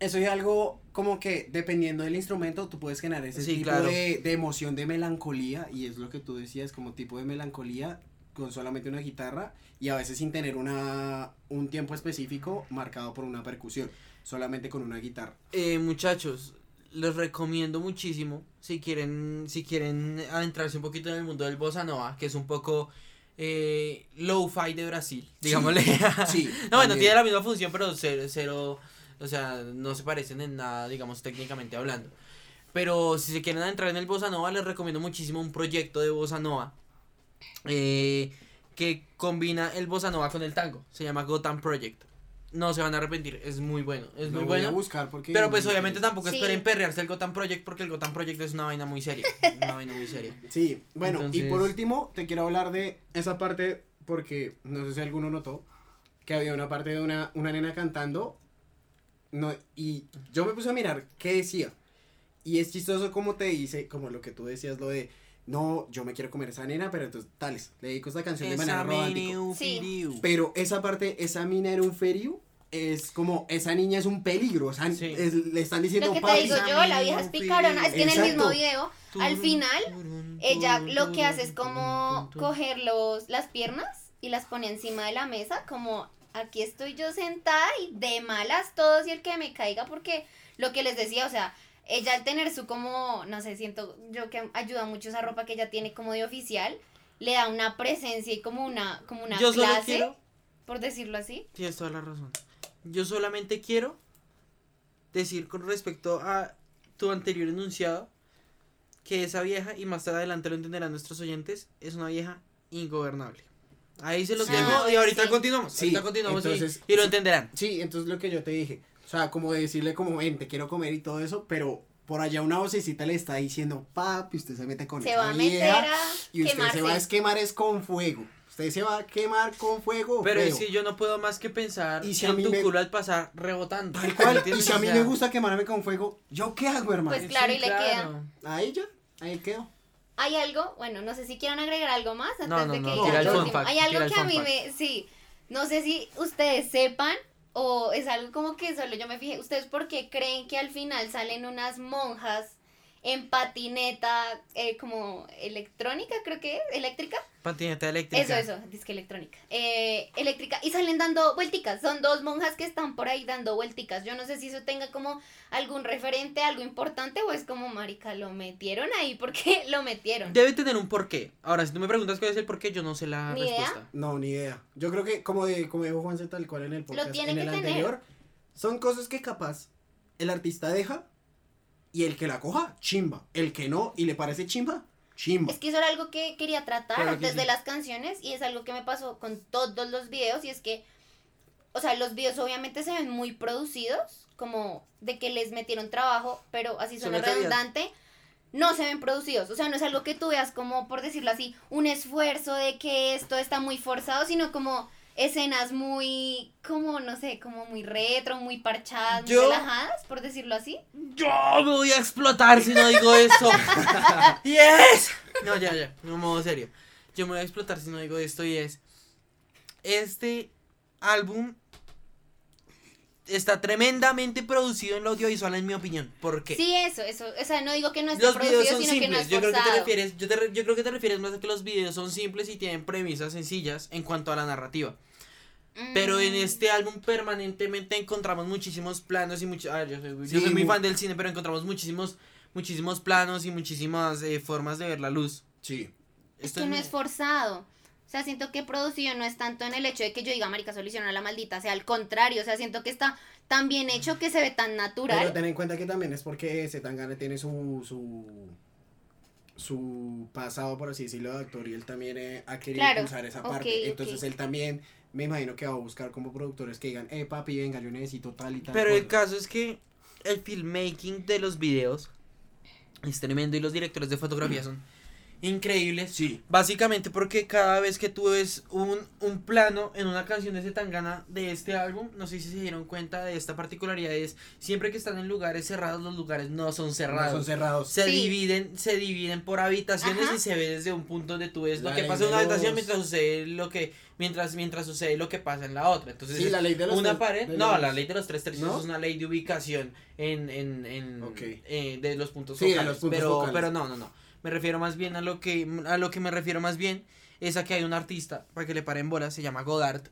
eso es algo como que dependiendo del instrumento, tú puedes generar ese Sí, tipo claro. de, de emoción, de melancolía, y es lo que tú decías, como tipo de melancolía con solamente una guitarra y a veces sin tener una un tiempo específico marcado por una percusión, solamente con una guitarra. Eh, muchachos, les recomiendo muchísimo si quieren si quieren adentrarse un poquito en el mundo del bossa nova, que es un poco eh, low-fi de Brasil, digámosle. *laughs* Sí. no, bueno, tiene la misma función, pero cero, cero, o sea, no se parecen en nada, digamos, técnicamente hablando. Pero si se quieren adentrar en el bossa nova, les recomiendo muchísimo un proyecto de bossa nova eh, que combina el bossa nova con el tango. Se llama Gotham Project. No se van a arrepentir, es muy bueno, es Lo muy voy a bueno. buscar porque Pero pues obviamente tampoco Sí. esperen perrearse el Gotham Project porque el Gotham Project es una vaina muy seria. Una vaina muy seria. *laughs* Sí, bueno, y Entonces- por último te quiero hablar de esa parte porque no sé si alguno notó que había una parte de una, una nena cantando no, y yo me puse a mirar qué decía. Y es chistoso como te dice, como lo que tú decías, lo de, no, yo me quiero comer esa nena, pero entonces, tales, le dedico esta canción de manera romántica. Sí. Pero esa parte, esa mina era un ferio, es como, esa niña es un peligro, o sea, Sí. es- le están diciendo, Lo que te "Papi, digo yo, la vieja es picarona. Es que en el mismo video, al final, ella lo que hace es como coger los, las piernas y las pone encima de la mesa, como aquí estoy yo sentada y de malas todos y el que me caiga, porque lo que les decía, o sea, ella al tener su como, no sé, siento yo que ayuda mucho esa ropa que ella tiene como de oficial, le da una presencia y como una, como una Yo solo clase, quiero, por decirlo así. tienes toda la razón. Yo solamente quiero decir con respecto a tu anterior enunciado que esa vieja, y más adelante lo entenderán nuestros oyentes, es una vieja ingobernable. Ahí se los dejo Ah, y ahorita sí. continuamos. Sí, ahorita continuamos entonces, y, lo entenderán. Sí, entonces lo que yo te dije, sea, como decirle como, ven, te quiero comer y todo eso, pero por allá una vocecita le está diciendo, papi, usted se mete con Se esa va a meter vieja a y usted quemarse. se va a quemar es con fuego. Usted se va a quemar con fuego. Pero feo. es que yo no puedo más que pensar Y si a en mí tu me- culo al pasar rebotando. Tal cual, y si a O mí me gusta quemarme con fuego, ¿yo qué hago, hermano? Pues claro, y le queda. Ahí ya, ahí quedo. Hay algo, bueno, no sé si quieran agregar algo más antes No, no, de no, que fact, Hay tira algo el que a mí fact. me, sí, no sé si ustedes sepan o es algo como que solo yo me fijé. ¿Ustedes por qué creen que al final salen unas monjas en patineta eh, como electrónica, creo que es, eléctrica? Patineta eléctrica. Eso, eso, disque electrónica. Eh, eléctrica. Y salen dando vuelticas. Son dos monjas que están por ahí dando vuelticas. Yo no sé si eso tenga como algún referente, algo importante, o es como, marica, lo metieron ahí porque *laughs* lo metieron. Debe tener un porqué. Ahora, si tú me preguntas cuál es el porqué, yo no sé la Ni idea. respuesta. No, ni idea. Yo creo que, como, de, como dijo Juanse tal cual en el podcast, tiene en que el tener. anterior, son cosas que capaz el artista deja y el que la coja, chimba. El que no y le parece chimba, chimba. Es que eso era algo que quería tratar Claro que antes sí. de las canciones y es algo que me pasó con todos los videos y es que, o sea, los videos obviamente se ven muy producidos, como de que les metieron trabajo, pero así suena redundante, no se ven producidos, o sea, no es algo que tú veas como, por decirlo así, un esfuerzo de que esto está muy forzado, sino como escenas muy, como, no sé, como muy retro, muy parchadas, muy Yo- relajadas, por decirlo así. Yo me voy a explotar si no digo eso. *laughs* yes. No, ya, ya. Un modo serio. Yo me voy a explotar si no digo esto y es. Este álbum está tremendamente producido en lo audiovisual, en mi opinión. ¿Por qué? Sí, eso, eso, o sea, no digo que no esté Los videos producido, son sino que no simples. es yo creo que te refieres, yo, te yo creo que te refieres más a que los videos son simples y tienen premisas sencillas en cuanto a la narrativa. Pero en Mm. este álbum permanentemente encontramos muchísimos planos y muchos. yo soy, yo soy muy mu- fan del cine, pero encontramos muchísimos, muchísimos planos y muchísimas eh, formas de ver la luz. Sí. Es que no es forzado. O sea, siento que producido no es tanto en el hecho de que yo diga, marica, solo hicieron a la maldita. O sea, al contrario. O sea, siento que está tan bien hecho que se ve tan Pero natural. ten en cuenta que también es porque Zetangana tiene su, su su pasado, por así decirlo, de actor y él también eh, ha querido Claro, impulsar esa parte. Entonces él también me imagino que va a buscar como productores que digan, eh papi, venga, yo necesito tal y tal. Pero el cosa". caso es que el filmmaking de los videos es tremendo y los directores de fotografía *clears throat* son increíbles. Sí. Básicamente porque cada vez que tú ves un, un plano en una canción de Zetangana de este álbum, no sé si se dieron cuenta de esta particularidad, es siempre que están en lugares cerrados, los lugares no son No cerrados. son cerrados. se Sí. dividen, se dividen por habitaciones Ajá. y se ve desde un punto donde tú ves La lo que pasa en una habitación los- mientras sucede lo que, mientras, mientras sucede lo que pasa en la otra. Entonces Sí, es la ley de los una tres- pared, de no, los- la ley de los tres tercios ¿No? es una ley de ubicación en, en, en eh, de los puntos Sí, de focales. los puntos pero, focales. pero no, no, no. Me refiero más bien a lo que, a lo que me refiero más bien es a que hay un artista, para que le paren bolas, se llama Godard.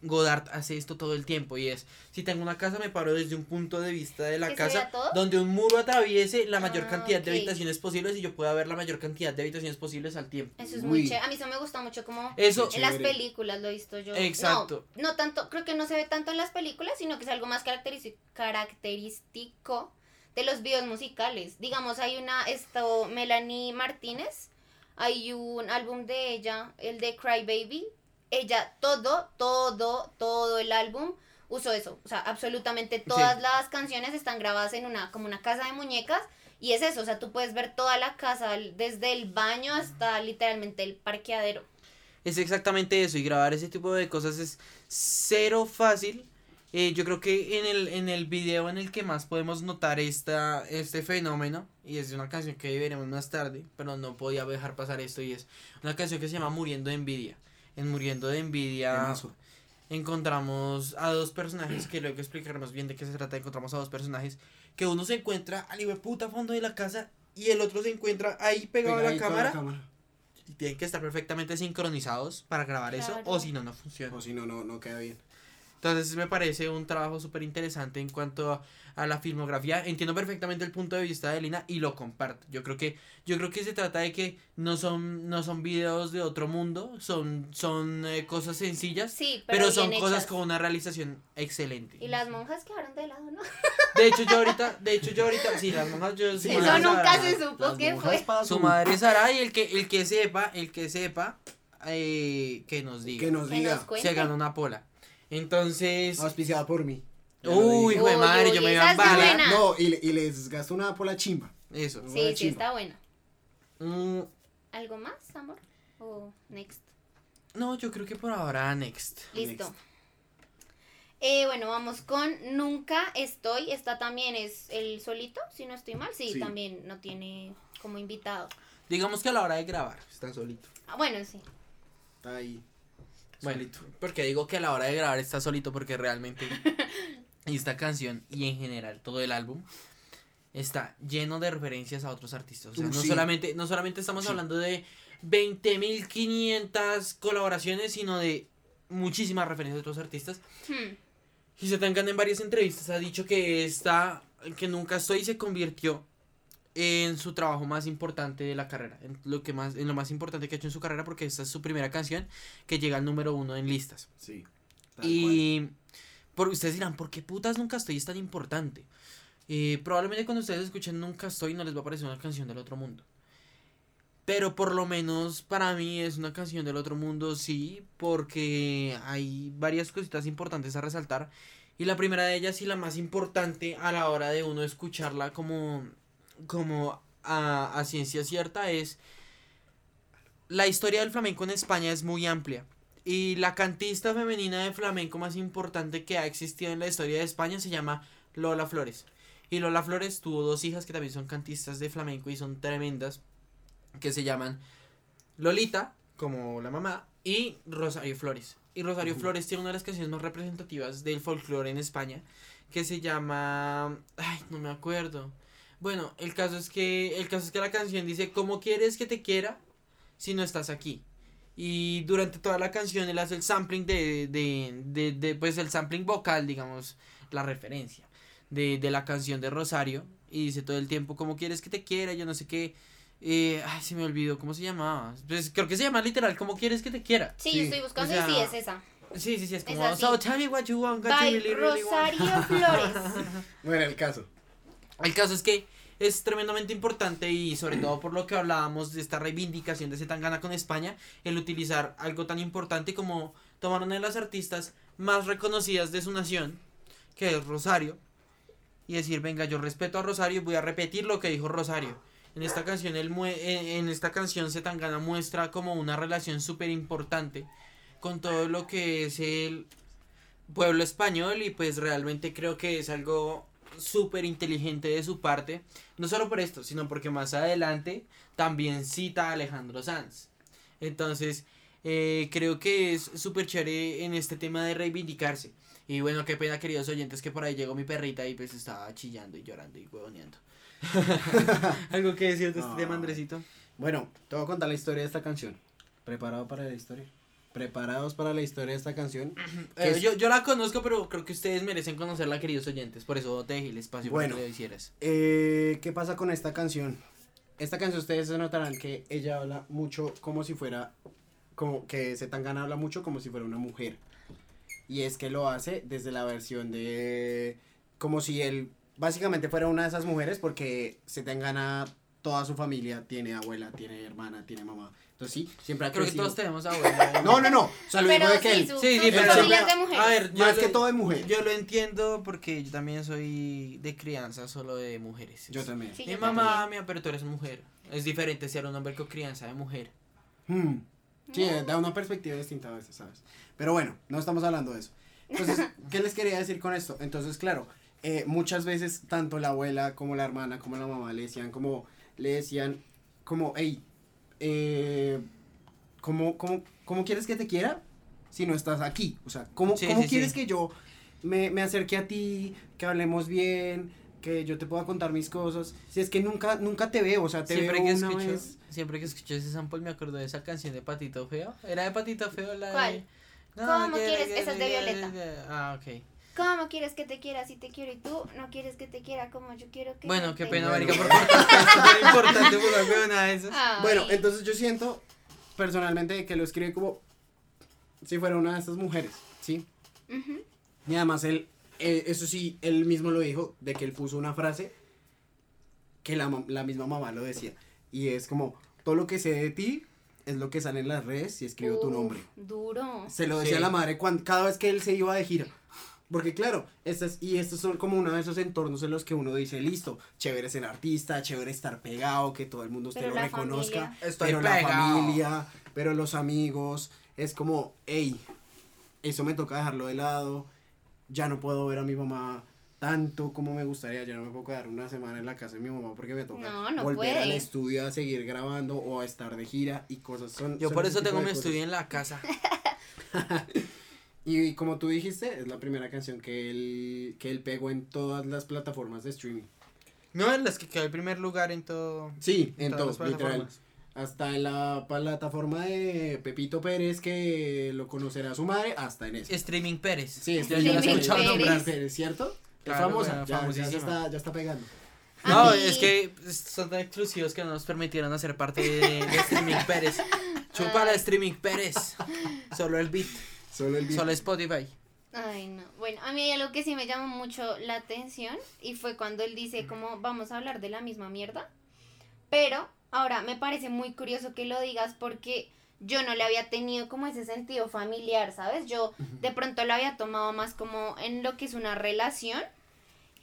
Godard hace esto todo el tiempo y es, si tengo una casa me paro desde un punto de vista de la ¿Que se casa donde un muro atraviese la mayor Ah, cantidad de ok. habitaciones posibles y yo pueda ver la mayor cantidad de habitaciones posibles al tiempo. Eso es Uy. muy chévere. A mí eso me gusta mucho como Eso, en las películas lo he visto yo. Exacto. No, no tanto, creo que no se ve tanto en las películas, sino que es algo más característico de los videos musicales. Digamos, hay una, esto, Melanie Martínez, hay un álbum de ella, el de Cry Baby. Ella, todo, todo, todo el álbum usó eso. O sea, absolutamente todas Sí. las canciones están grabadas en una, como una casa de muñecas. Y es eso, o sea, tú puedes ver toda la casa, desde el baño hasta literalmente el parqueadero. Es exactamente eso y grabar ese tipo de cosas es cero fácil. Eh, yo creo que en el, en el video en el que más podemos notar esta, este fenómeno, y es de una canción que veremos más tarde, pero no podía dejar pasar esto, y es una canción que se llama Muriendo de Envidia. En Muriendo de Envidia encontramos a dos personajes que luego explicaremos bien de qué se trata. Encontramos a dos personajes que uno se encuentra al hijo puta fondo de la casa y el otro se encuentra ahí pegado a la cámara. Y tienen que estar perfectamente sincronizados para grabar eso, o si no, no funciona. O si no, no, no queda bien. Entonces me parece un trabajo súper interesante en cuanto a, a la filmografía. Entiendo perfectamente el punto de vista de Lina y lo comparto. Yo creo que, yo creo que se trata de que no son, no son videos de otro mundo, son, son eh, cosas sencillas, Sí, pero, pero, son cosas hechas. con una realización excelente. Y las monjas quedaron de lado, ¿no? *laughs* De hecho, yo ahorita, de hecho, yo ahorita, sí, las monjas, yo Sí, Eso nunca Sara- se supo qué fue. Su madre Sara y el que, el que sepa, el que sepa, eh, que nos diga. Que nos Que diga. nos se ganó una pola. Entonces, Auspiciada por mí. Uy, hijo de madre, uy, yo me iba a embalar. No, y, le- y les gasto una pola chimba. Eso. Sí, sí, chimba. está buena. Mm, ¿Algo más, amor? ¿O next? no, yo creo que por ahora next. Listo. Next. Eh, bueno, vamos con Nunca Estoy. Esta también es el solito, si no estoy mal. Sí, Sí. también no tiene como invitado. Digamos que a la hora de grabar está solito. Ah, bueno, sí. Está ahí. Bueno, porque digo que a la hora de grabar está solito porque realmente *laughs* esta canción y en general todo el álbum está lleno de referencias a otros artistas. O sea, Uh, no sí. solamente no solamente estamos Sí. hablando de 20.500 colaboraciones, sino de muchísimas referencias a otros artistas. Hmm. Y Zetangana en varias entrevistas ha dicho que esta, que nunca estoy, se convirtió en su trabajo más importante de la carrera, en lo que más, en lo más importante que ha hecho en su carrera, porque esta es su primera canción que llega al número uno en listas. Sí. tal cual. Y por, ustedes dirán, ¿por qué putas nunca estoy es tan importante? Eh, probablemente cuando ustedes escuchen Nunca estoy no les va a parecer una canción del otro mundo. Pero por lo menos para mí es una canción del otro mundo, sí, porque hay varias cositas importantes a resaltar. Y la primera de ellas y la más importante a la hora de uno escucharla como, como a, a ciencia cierta es la historia del flamenco en España es muy amplia. Y la cantista femenina de flamenco más importante que ha existido en la historia de España se llama Lola Flores. Y Lola Flores tuvo dos hijas que también son cantistas de flamenco y son tremendas, que se llaman Lolita, como la mamá, y Rosario Flores. Y Rosario. Flores tiene una de las canciones más representativas del folclore en España, que se llama... Ay, no me acuerdo. Bueno, el caso es que el caso es que la canción dice, ¿cómo quieres que te quiera si no estás aquí? Y durante toda la canción él hace el sampling de, de, de, de, pues el sampling vocal, digamos, la referencia de, de la canción de Rosario. Y dice todo el tiempo, ¿cómo quieres que te quiera? Yo no sé qué. Eh, ay, se me olvidó, ¿cómo se llamaba? Pues creo que se llama literal, ¿cómo quieres que te quiera? Sí, Sí, yo estoy buscando o sea, y sí es esa. Sí, sí, sí, es como, así. so tell me what you want, what you By really, really want". Rosario Flores. Bueno, el caso. El caso es que es tremendamente importante y sobre todo por lo que hablábamos de esta reivindicación de Zetangana con España, el utilizar algo tan importante como tomar una de las artistas más reconocidas de su nación, que es Rosario, y decir, venga, yo respeto a Rosario, voy a repetir lo que dijo Rosario. En esta canción, él en, en esta canción Zetangana muestra como una relación súper importante con todo lo que es el pueblo español y pues realmente creo que es algo súper inteligente de su parte, no solo por esto, sino porque más adelante también cita a Alejandro Sanz. Entonces, eh, creo que es súper chévere en este tema de reivindicarse. Y bueno, qué pena, queridos oyentes, que por ahí llegó mi perrita y pues estaba chillando y llorando y huevoneando. *laughs* ¿Algo que decir de este tema, Andresito? Bueno, te voy a contar la historia de esta canción. ¿Preparado para la historia? ¿Preparados para la historia de esta canción? Eh, es- yo, yo la conozco, pero creo que ustedes merecen conocerla, queridos oyentes. Por eso te dejé el espacio Bueno. para que lo hicieras. Eh, ¿Qué pasa con esta canción? Esta canción ustedes se notarán que ella habla mucho como si fuera, como que Zetangana habla mucho como si fuera una mujer. Y es que lo hace desde la versión de, como si él básicamente fuera una de esas mujeres porque Zetangana, toda su familia tiene abuela, tiene hermana, tiene mamá. Entonces sí, siempre ha Creo que todos tenemos abuela. *laughs* No, no, no. O sea, lo Pero digo de que sí, él, su, Sí, sí, su pero familia es siempre- de mujeres. A ver, yo más lo- que todo de mujer. Yo lo entiendo porque yo también soy de crianza solo de mujeres. Yo también. Sí, Mi yo mamá, también. mía, pero tú eres mujer. Es diferente ser un hombre con crianza de mujer. Hmm. Sí, da una perspectiva distinta a veces, ¿sabes? Pero bueno, no estamos hablando de eso. Entonces, *laughs* ¿qué les quería decir con esto? Entonces, claro, eh, muchas veces tanto la abuela como la hermana como la mamá le decían como, le decían como, hey, eh, ¿cómo, cómo, cómo quieres que te quiera si no estás aquí? O sea, ¿cómo, Sí, cómo sí, quieres sí. que yo me, me acerque a ti, que hablemos bien, que yo te pueda contar mis cosas? Si es que nunca, nunca te veo, o sea, te Siempre veo que, una escucho, vez. siempre que escucho ese sample me acuerdo de esa canción de Patito Feo. ¿Era de Patito Feo la ¿Cuál? de... ¿Cómo quiere quieres? que Esa es de Violeta. Ah, ok. ¿Cómo quieres que te quiera si te quiero y tú no quieres que te quiera como yo quiero que Bueno, te qué quiera? pena, marica, por importante *laughs* por huevona de esas. Ay. Bueno, entonces yo siento personalmente que lo escribe como si fuera una de estas mujeres, ¿sí? Ujú. Y además él, eh, eso sí, él mismo lo dijo, de que él puso una frase que la, la misma mamá lo decía. Y es como, todo lo que sé de ti es lo que sale en las redes y escribo tu Uf, nombre. Duro. Se lo decía Sí. la madre cuando, cada vez que él se iba de gira. Porque claro, estas, y estos son como uno de esos entornos en los que uno dice, listo, chévere ser artista, chévere estar pegado, que todo el mundo usted Pero lo la reconozca, familia. Estoy pero la familia, pero los amigos, es como, hey, eso me toca dejarlo de lado, ya no puedo ver a mi mamá tanto como me gustaría, ya no me puedo quedar una semana en la casa de mi mamá porque me toca No, no volver al estudio a seguir grabando o a estar de gira y cosas son... Yo son por eso tengo mi estudio en la casa. *laughs* Y, como tú dijiste, es la primera canción que él, que él pegó en todas las plataformas de streaming. No, en las que quedó el primer lugar en todo. Sí, en todas todos, las literal. Hasta en la plataforma de Pepito Pérez, que lo conocerá su madre, hasta en eso. Streaming Pérez. Sí, este ya Streaming escuchado Pérez. nombrar. Pérez, ¿cierto? Es famosa, bueno, ya, está, ya está pegando. No, A mí- es que son tan exclusivos que no nos permitieron hacer parte de, de Streaming Pérez. *laughs* Chupa la. Streaming Pérez. Solo el beat. Solo el. Solo Spotify. Ay, no. Bueno, a mí hay algo que sí me llamó mucho la atención y fue cuando él dice como vamos a hablar de la misma mierda. Pero ahora me parece muy curioso que lo digas porque yo no le había tenido como ese sentido familiar, ¿sabes? Yo de pronto lo había tomado más como en lo que es una relación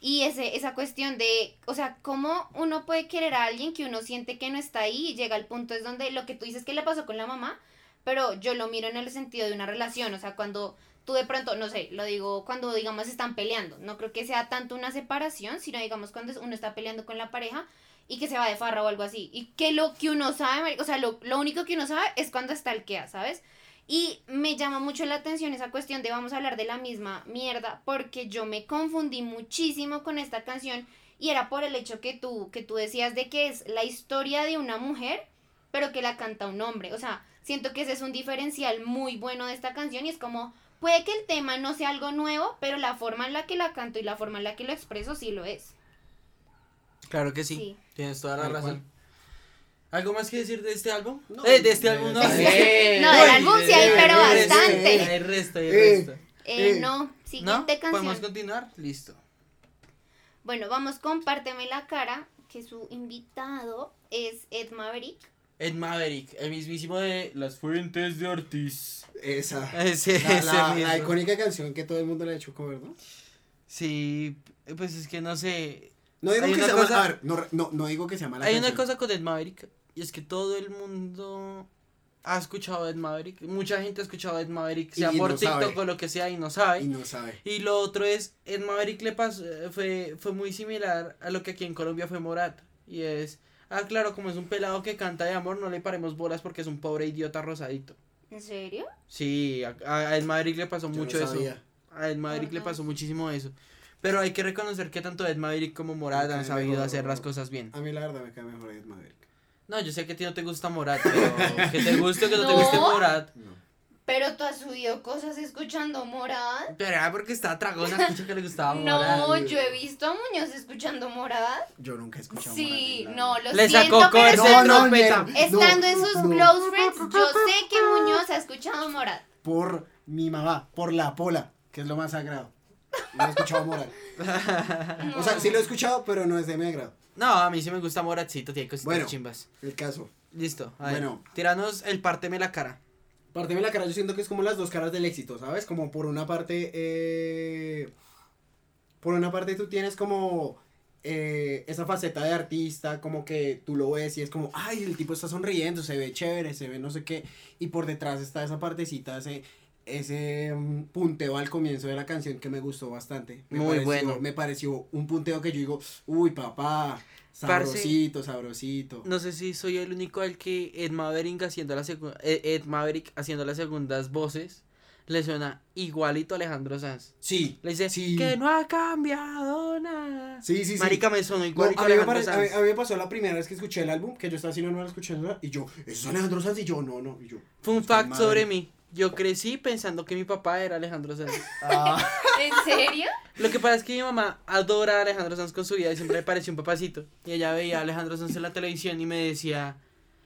y ese, esa cuestión de, o sea, cómo uno puede querer a alguien que uno siente que no está ahí y llega al punto es donde lo que tú dices que le pasó con la mamá, pero yo lo miro en el sentido de una relación, o sea, cuando tú de pronto, no sé, lo digo cuando digamos están peleando, no creo que sea tanto una separación, sino digamos cuando uno está peleando con la pareja y que se va de farra o algo así, y que lo que uno sabe, o sea, lo, lo único que uno sabe es cuando está el quea, ¿sabes? Y me llama mucho la atención esa cuestión de vamos a hablar de la misma mierda, porque yo me confundí muchísimo con esta canción y era por el hecho que tú, que tú decías de que es la historia de una mujer, pero que la canta un hombre. O sea, siento que ese es un diferencial muy bueno de esta canción y es como, puede que el tema no sea algo nuevo, pero la forma en la que la canto y la forma en la que lo expreso sí lo es. Claro que sí. Sí. Tienes toda la Tal razón. cual. ¿Algo más que decir de este álbum? No, eh, de este álbum no. de- Eh, *laughs* No, del álbum sí hay, pero bastante. Hay resto, hay Eh. resto. Eh, Eh, no, ¿No? siguiente ¿Podemos canción. continuar? Listo. Bueno, vamos con Párteme la cara, que su invitado es Ed Maverick. Ed Maverick, el mismísimo de Las Fuentes de Ortiz. Esa. *laughs* Ese, La, ese la- icónica canción que todo el mundo le ha hecho cover, ¿no? Sí, pues es que no sé. No digo Hay que sea cosa- mala, a ver, no, no, no digo que sea mala Hay una cosa con Ed Maverick y es que todo el mundo ha escuchado Ed Maverick. Mucha gente ha escuchado Ed Maverick, sea Y por no TikTok sabe. o lo que sea, y no sabe. Y no sabe. Y lo otro es, Ed Maverick le pasó, eh, fue, fue muy similar a lo que aquí en Colombia fue Morat. Y es, ah, claro, como es un pelado que canta de amor, no le paremos bolas porque es un pobre idiota rosadito. ¿En serio? Sí, a, a Ed Maverick le pasó Yo mucho no eso. sabía. A Ed Maverick le pasó muchísimo eso. Pero hay que reconocer que tanto Ed Maverick como Morat Me han sabido mejor. hacer las cosas bien. A mí la verdad me cae mejor Ed Maverick. No, yo sé que a ti no te gusta Morat, pero que te guste o que no, te *laughs* guste Morat. No. Pero tú has subido cosas escuchando Morad. Pero era porque estaba tragona, *laughs* escucha que le gustaba Morat. No, yo he visto a Muñoz escuchando Morad. Yo nunca he escuchado Sí, Morat, no, la lo Le siento, sacó pero estando, trompeta. no, estando en sus no. close friends, yo sé que Muñoz ha escuchado Morad. Por mi mamá, por la pola, que es lo más sagrado. No he escuchado Morat. *laughs* O sea, sí lo he escuchado, pero no es de mi agrado. No, a mí sí me gusta Moratcito, tiene cositas Bueno. chimbas. El caso. Listo, a ver. Bueno. Tiranos el parteme la cara. Parteme la cara, yo siento que es como las dos caras del éxito, ¿sabes? Como por una parte, eh, por una parte tú tienes como eh, esa faceta de artista, como que tú lo ves y es como, ay, el tipo está sonriendo, se ve chévere, se ve no sé qué, y por detrás está esa partecita, ese, ese mm, punteo al comienzo de la canción que me gustó bastante. Me Muy pareció- bueno. Me pareció un punteo que yo digo, uy, papá, Parce- sabrosito, sabrosito. No sé si soy el único al que Ed Maverick haciendo la eh, Ed Maverick haciendo las segundas voces le suena igualito a Alejandro Sanz. Sí, Le dice Sí. que no ha cambiado nada. sí, sí, sí. Marica me sonó No, igualito a, a mí me Alejandro pare- a, mí, Sanz. a mí me pasó la primera vez que escuché el álbum, que yo estaba así no, no lo escuché, ¿no? y yo, eso es Alejandro Sanz, y yo, no, no, y yo. Fun fact sobre mí. Yo crecí pensando que mi papá era Alejandro Sanz. Ah, *laughs* ¿En serio? Lo que pasa es que mi mamá adora a Alejandro Sanz con su vida y siempre le pareció un papacito. Y ella veía a Alejandro Sanz en la televisión y me decía,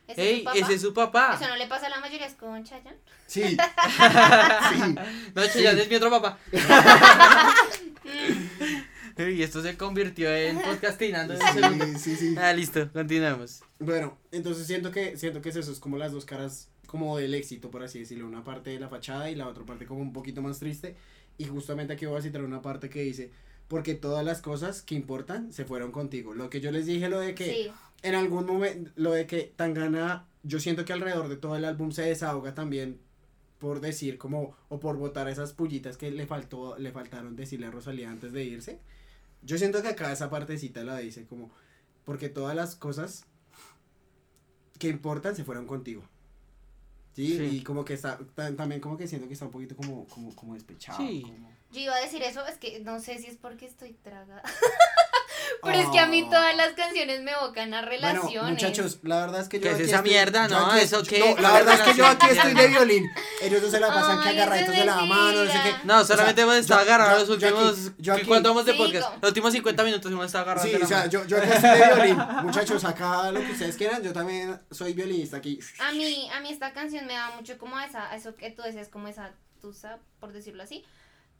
¿Ese hey, es ese es su papá. Eso no le pasa a la mayoría, es con Chayanne. sí. *laughs* sí. No, Chayanne es mi otro papá. *laughs* y esto se convirtió en podcastinando. Sí, sí, sí. Ah, listo, continuamos. Bueno, entonces siento que siento que es eso, es como las dos caras como del éxito, por así decirlo, una parte de la fachada y la otra parte como un poquito más triste. Y justamente aquí voy a citar una parte que dice, porque todas las cosas que importan se fueron contigo. Lo que yo les dije, lo de que Sí. en algún momento, lo de que Tangana, yo siento que alrededor de todo el álbum se desahoga también por decir como, o por botar esas pullitas que le faltó, le faltaron decirle a Rosalía antes de irse. Yo siento que acá esa partecita la dice como, porque todas las cosas que importan se fueron contigo. ¿Sí? Sí. Y como que está, ta- también como que siento que está un poquito como, como, como despechado. Sí. como- Yo iba a decir eso, es que no sé si es porque estoy tragada. *laughs* Pero es que a mí Oh. todas las canciones me evocan a Bueno, relaciones. muchachos, la verdad es que yo ¿Qué es aquí esa estoy- mierda? No, aquí- ¿eso qué? No, la verdad es que yo aquí estoy de *laughs* violín. Ellos no se la pasan que Ay, agarraditos de es la mano, no sé qué. No, solamente O sea, hemos estado agarrados los últimos. yo aquí- ¿Cuánto vamos de podcast? Los últimos 50 minutos hemos estado agarrados. Sí, de la o sea, mano. yo, yo aquí estoy de violín. *laughs* Muchachos, acá lo que ustedes quieran, yo también soy violinista aquí. A mí, a mí esta canción me da mucho como esa, a eso que tú decías, como esa tusa, por decirlo así.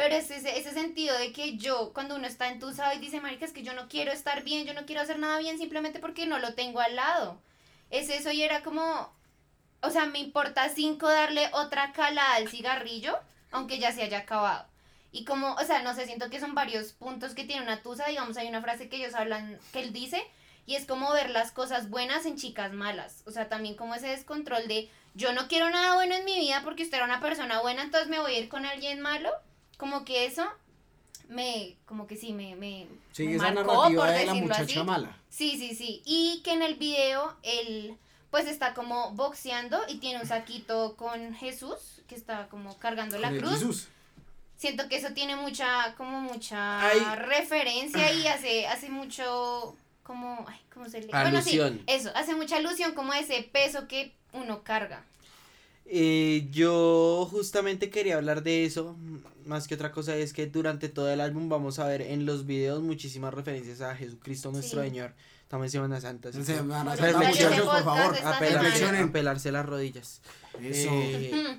Pero es ese, ese sentido de que yo, cuando uno está entusado y dice, marica, es que yo no quiero estar bien, yo no quiero hacer nada bien simplemente porque no lo tengo al lado. Es eso y era como, o sea, me importa cinco darle otra cala al cigarrillo, aunque ya se haya acabado. Y como, o sea, no sé, siento que son varios puntos que tiene una tusa, digamos, hay una frase que ellos hablan, que él dice, y es como ver las cosas buenas en chicas malas. O sea, también como ese descontrol de yo no quiero nada bueno en mi vida porque usted era una persona buena, entonces me voy a ir con alguien malo. Como que eso me, como que sí, me, me, Sí, me esa marcó, narrativa por de la decirlo muchacha así. mala. Sí, sí, sí. Y que en el video él pues está como boxeando y tiene un saquito con Jesús que está como cargando la Con cruz. Jesús. Siento que eso tiene mucha, como mucha Ay. referencia y hace, hace mucho, como, ay, ¿cómo se le? Bueno, sí, Alusión. eso, hace mucha alusión como a ese peso que uno carga. Eh, yo justamente quería hablar de eso. Más que otra cosa es que durante todo el álbum vamos a ver en los videos muchísimas referencias a Jesucristo nuestro Sí. Señor. Estamos en Semana Santa. que Semana Por Santa, por favor. esta a, pelarse, reflexionen. a pelarse las rodillas. Eso. Eh,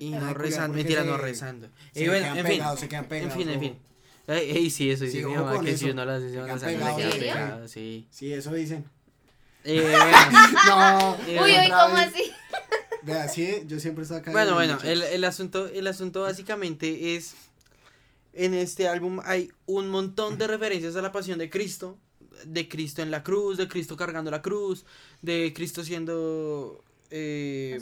y no rezando, mentira, se- no rezando. se Y bueno, quedan en fin, pegados, se quedan en fin, en fin. Ey, ey, sí, eso Sí, dice mi ojo mamá, que eso. si uno pegado, sí. Sí, eso dicen. Eh, bueno, *laughs* No. Eh, Uy, uy, ¿cómo así? Vea, sí, yo siempre estoy acá. Bueno, bueno, el, el asunto, el asunto básicamente es en este álbum hay un montón de referencias a la pasión de Cristo, de Cristo en la cruz, de Cristo cargando la cruz, de Cristo siendo eh,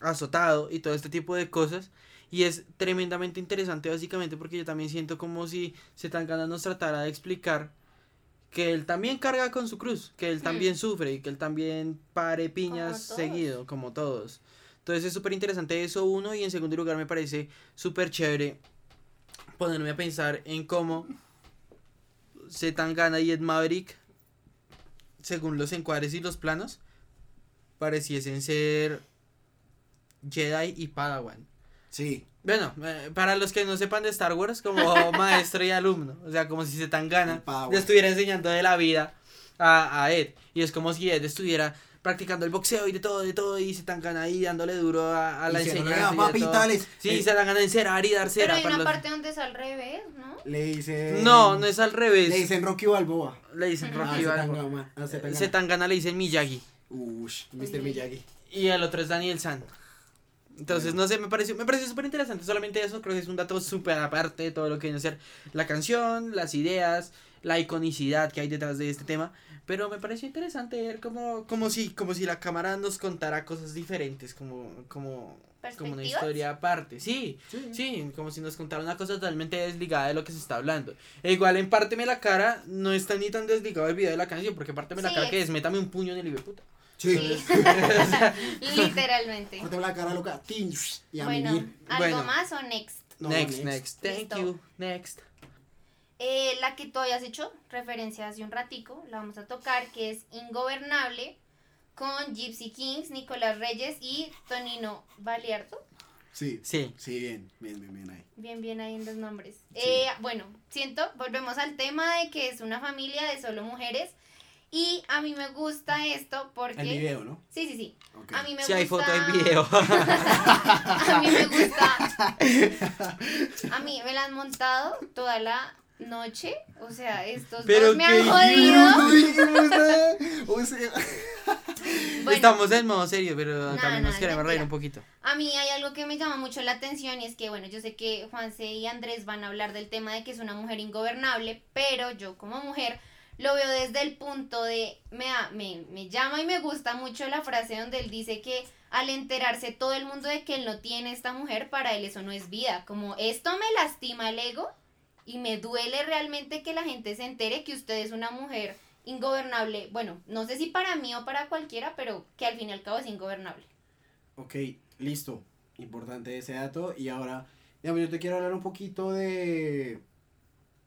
azotado y todo este tipo de cosas. Y es tremendamente interesante básicamente porque yo también siento como si Zetangana nos tratara de explicar que él también carga con su cruz, que él también sufre y que él también pare piñas seguido, como todos. Entonces es súper interesante eso uno y en segundo lugar me parece súper chévere ponerme a pensar en cómo Zetangana y Ed Maverick, según los encuadres y los planos, pareciesen ser Jedi y Padawan. Sí. Bueno, eh, para los que no sepan de Star Wars, como *laughs* maestro y alumno, o sea, como si Zetangana le estuviera enseñando de la vida a, a Ed, y es como si Ed estuviera practicando el boxeo y de todo, de todo, y Zetangana ahí dándole duro a, a la enseñanza. "Ah, y de todo. papitales". Sí, Eh, Zetangana encerar y dar Pero cera hay para una los- parte donde es al revés, ¿no? Le dicen. No, no es al revés. Le dicen Rocky Balboa. Le dicen Ujú. Ah, Rocky Balboa. Ah, Zetangana. Zetangana le dicen Miyagi. Ush, Mr. Miyagi. Y el otro es Daniel San. Entonces, no sé, me pareció, me pareció súper interesante. Solamente eso creo que es un dato súper aparte de todo lo que viene a ser la canción, las ideas, la iconicidad que hay detrás de este tema. Pero me pareció interesante ver como, como si, como si la cámara nos contara cosas diferentes, como, como, como una historia aparte. Sí, Sí. sí, como si nos contara una cosa totalmente desligada de lo que se está hablando. E igual en Párteme la cara no está ni tan desligado del video de la canción, porque Párteme la Sí, cara que es- métame un puño en el hijo de puta. Sí. Sí. *laughs* *laughs* Literalmente. La cara loca. Y a Bueno. ¿algo Bueno. más o next? No, next, next, Thank Listo. you. Next. Eh, la que tú habías hecho referencia hace un ratico, la vamos a tocar, que es Ingobernable, con Gypsy Kings, Nicolás Reyes y Tonino Baliardo. Sí. Sí. Sí, bien, bien, bien, bien ahí. Bien, bien ahí en los nombres. Eh, bueno, siento, volvemos al tema de que es una familia de solo mujeres. Y a mí me gusta esto porque... El video, ¿no? Sí, sí, sí. Ok. A mí me Si gusta... hay foto, hay video. *laughs* A mí me gusta. *laughs* A mí me la han montado toda la noche. O sea, estos Pero dos me han jodido. No *laughs* dijimos nada. O sea, Bueno, Estamos en modo serio, pero también no, nos es queremos reír un poquito. a mí hay algo que me llama mucho la atención y es que, bueno, yo sé que Juanse y Andrés van a hablar del tema de que es una mujer ingobernable, pero yo como mujer lo veo desde el punto de, me, da- me, me llama y me gusta mucho la frase donde él dice que al enterarse todo el mundo de que él no tiene esta mujer, para él eso no es vida, como esto me lastima el ego y me duele realmente que la gente se entere que usted es una mujer ingobernable, bueno, no sé si para mí o para cualquiera, pero que al fin y al cabo es ingobernable. Ok, listo. Importante ese dato. Y ahora, digamos, yo te quiero hablar un poquito de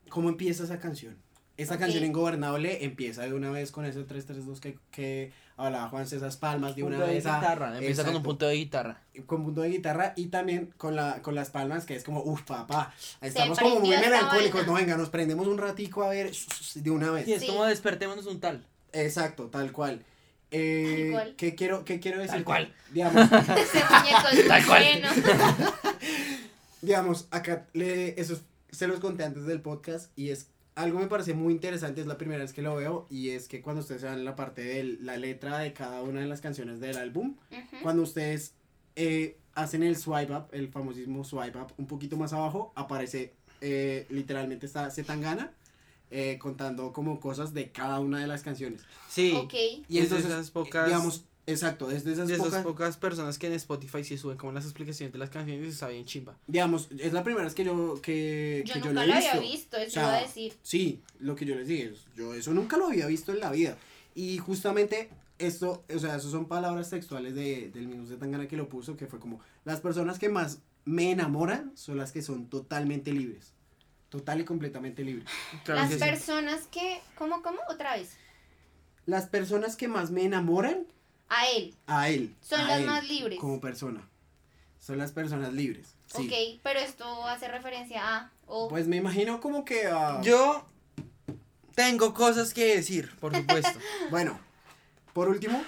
cómo empieza esa canción. Esta Ok. canción ingobernable empieza de una vez con ese 332 que, que hablaba Juan César Palmas de una Punto de vez. a- guitarra, empieza con un punto de guitarra. con punto de guitarra y también con la con las palmas que es como uff papá estamos como muy melancólicos no venga nos prendemos un ratico a ver de una vez Sí, es Sí. como despertémonos un tal. exacto tal cual eh, Tal cual. qué quiero qué quiero decir Tal cual. digamos *laughs* Ese muñeco es Tal cual. *laughs* digamos acá le eso se los conté antes del podcast y es algo me parece muy interesante es la primera vez que lo veo y es que cuando ustedes vean la parte de la letra de cada una de las canciones del álbum cuando ustedes eh, hacen el swipe up, el famosísimo swipe up, un poquito más abajo, aparece eh, literalmente está Zetangana eh, contando como cosas de cada una de las canciones. Sí. Ok. Y Es de entonces, esas pocas- digamos, exacto, es de esas de esas pocas, pocas personas que en Spotify sí suben como las explicaciones de las canciones y está bien chimba. digamos, es la primera vez que yo, que, Yo que yo nunca lo lo he había visto. visto, eso O sea, iba a decir. Sí, lo que yo les dije, yo eso nunca lo había visto en la vida. Y justamente esto, o sea, eso son palabras textuales de, del mismo Zetangana que lo puso, que fue como, las personas que más me enamoran son las que son totalmente libres. Total y completamente libres. Claro Las que sí. personas que. ¿Cómo, cómo? Otra vez. Las personas que más me enamoran A él. a él. Son a las él, más libres. Como persona. Son las personas libres. Sí. Ok, pero esto hace referencia a. O. Pues me imagino como que... ah, Yo tengo cosas que decir, por supuesto. *laughs* Bueno, por último...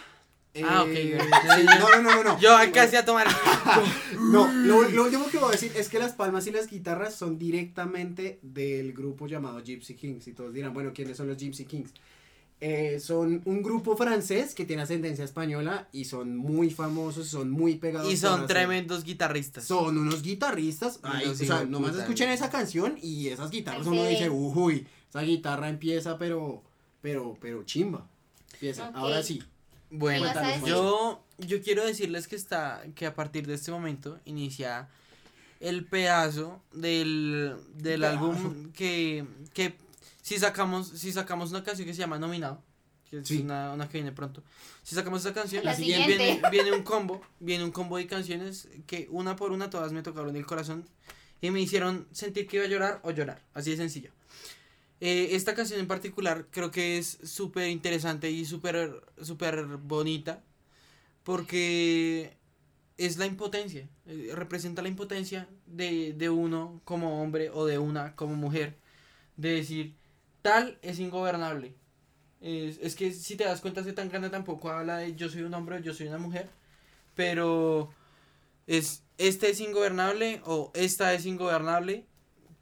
Ah, ok, eh, sí, no, no, no, no, no. Yo alcancé a tomar. *laughs* No, lo, lo último que voy a decir es que las palmas y las guitarras son directamente del grupo llamado Gypsy Kings. Y todos dirán, bueno, ¿quiénes son los Gypsy Kings? Eh, son un grupo francés que tiene ascendencia española y son muy famosos, son muy pegados. Y son hacer- tremendos guitarristas. Son unos guitarristas. Ay, Unos o sea, hijos nomás escuchen esa canción y esas guitarras uno dice, uy, esa guitarra empieza, pero, pero, pero chimba. Empieza. Ahora sí. Bueno, yo, yo quiero decirles que está que a partir de este momento inicia el pedazo del, del álbum que, que si sacamos si sacamos una canción que se llama Nominado, que es Sí. una, una que viene pronto, si sacamos esa canción, La viene, siguiente. viene un combo, viene un combo de canciones que una por una todas me tocaron el corazón y me hicieron sentir que iba a llorar o llorar, así de sencillo. Eh, esta canción en particular creo que es súper interesante y súper súper bonita porque es la impotencia, eh, representa la impotencia de, de uno como hombre o de una como mujer, de decir, tal es ingobernable. Es, es que si te das cuenta, tan grande tampoco habla de yo soy un hombre o yo soy una mujer, pero es este es ingobernable o esta es ingobernable,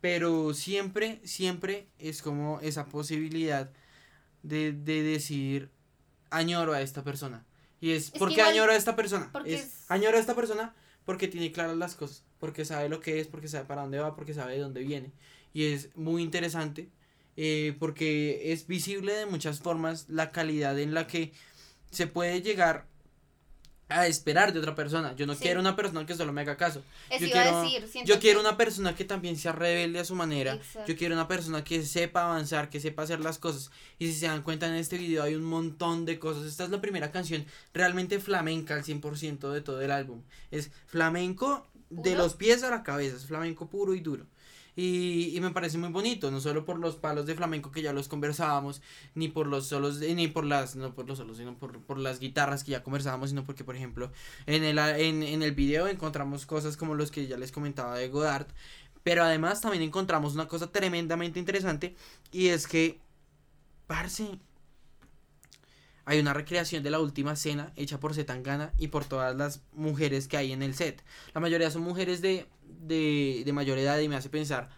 pero siempre, siempre es como esa posibilidad de, de decir añoro a esta persona. Y es, Es que ¿por qué igual- añoro a esta persona? porque Es, es- añoro a esta persona porque tiene claras las cosas, porque sabe lo que es, porque sabe para dónde va, porque sabe de dónde viene. Y es muy interesante eh, porque es visible de muchas formas la calidad en la que se puede llegar a esperar de otra persona. Yo no Sí. quiero una persona que solo me haga caso. Eso yo iba quiero, a decir. yo quiero una persona que también sea rebelde a su manera. Exacto. Yo quiero una persona que sepa avanzar, que sepa hacer las cosas. Y si se dan cuenta en este video hay un montón de cosas. Esta es la primera canción realmente flamenca al 100% de todo el álbum. Es flamenco de los pies a la cabeza, es flamenco puro y duro. Y, y me parece muy bonito, no solo por los palos de flamenco que ya los conversábamos, ni por los solos, ni por las, no por los solos, sino por, por las guitarras que ya conversábamos, sino porque, por ejemplo, en el, en, en el video encontramos cosas como los que ya les comentaba de Godard, pero además también encontramos una cosa tremendamente interesante, y es que, parce, hay una recreación de la última cena hecha por Zetangana y por todas las mujeres que hay en el set. La mayoría son mujeres de, de, mayor edad y me hace pensar.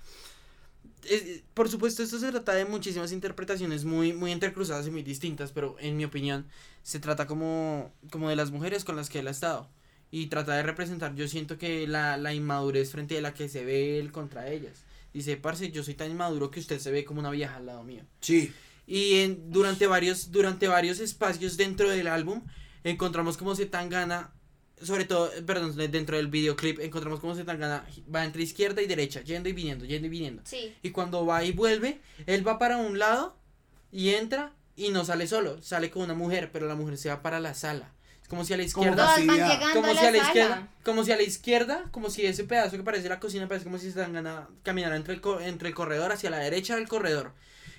por supuesto, esto se trata de muchísimas interpretaciones muy, muy entrecruzadas y muy distintas, pero en mi opinión se trata como, como de las mujeres con las que él ha estado. Y trata de representar, yo siento que la, la inmadurez frente a la que se ve él contra ellas. Dice, parce, yo soy tan inmaduro que usted se ve como una vieja al lado mío. Sí. Y en, durante, varios, durante varios espacios dentro del álbum encontramos como Zetangana, sobre todo, eh, perdón, de- dentro del videoclip, encontramos como Zetangana va entre izquierda y derecha, yendo y viniendo, yendo y viniendo. Sí. Y cuando va y vuelve, él va para un lado y entra y no sale solo, sale con una mujer, pero la mujer se va para la sala. Es como si a la Como izquierda... Llegando Como a si a la la izquierda, como si a la izquierda, como si ese pedazo que parece la cocina parece como si Zetangana caminara entre el, co- entre el corredor hacia la derecha del corredor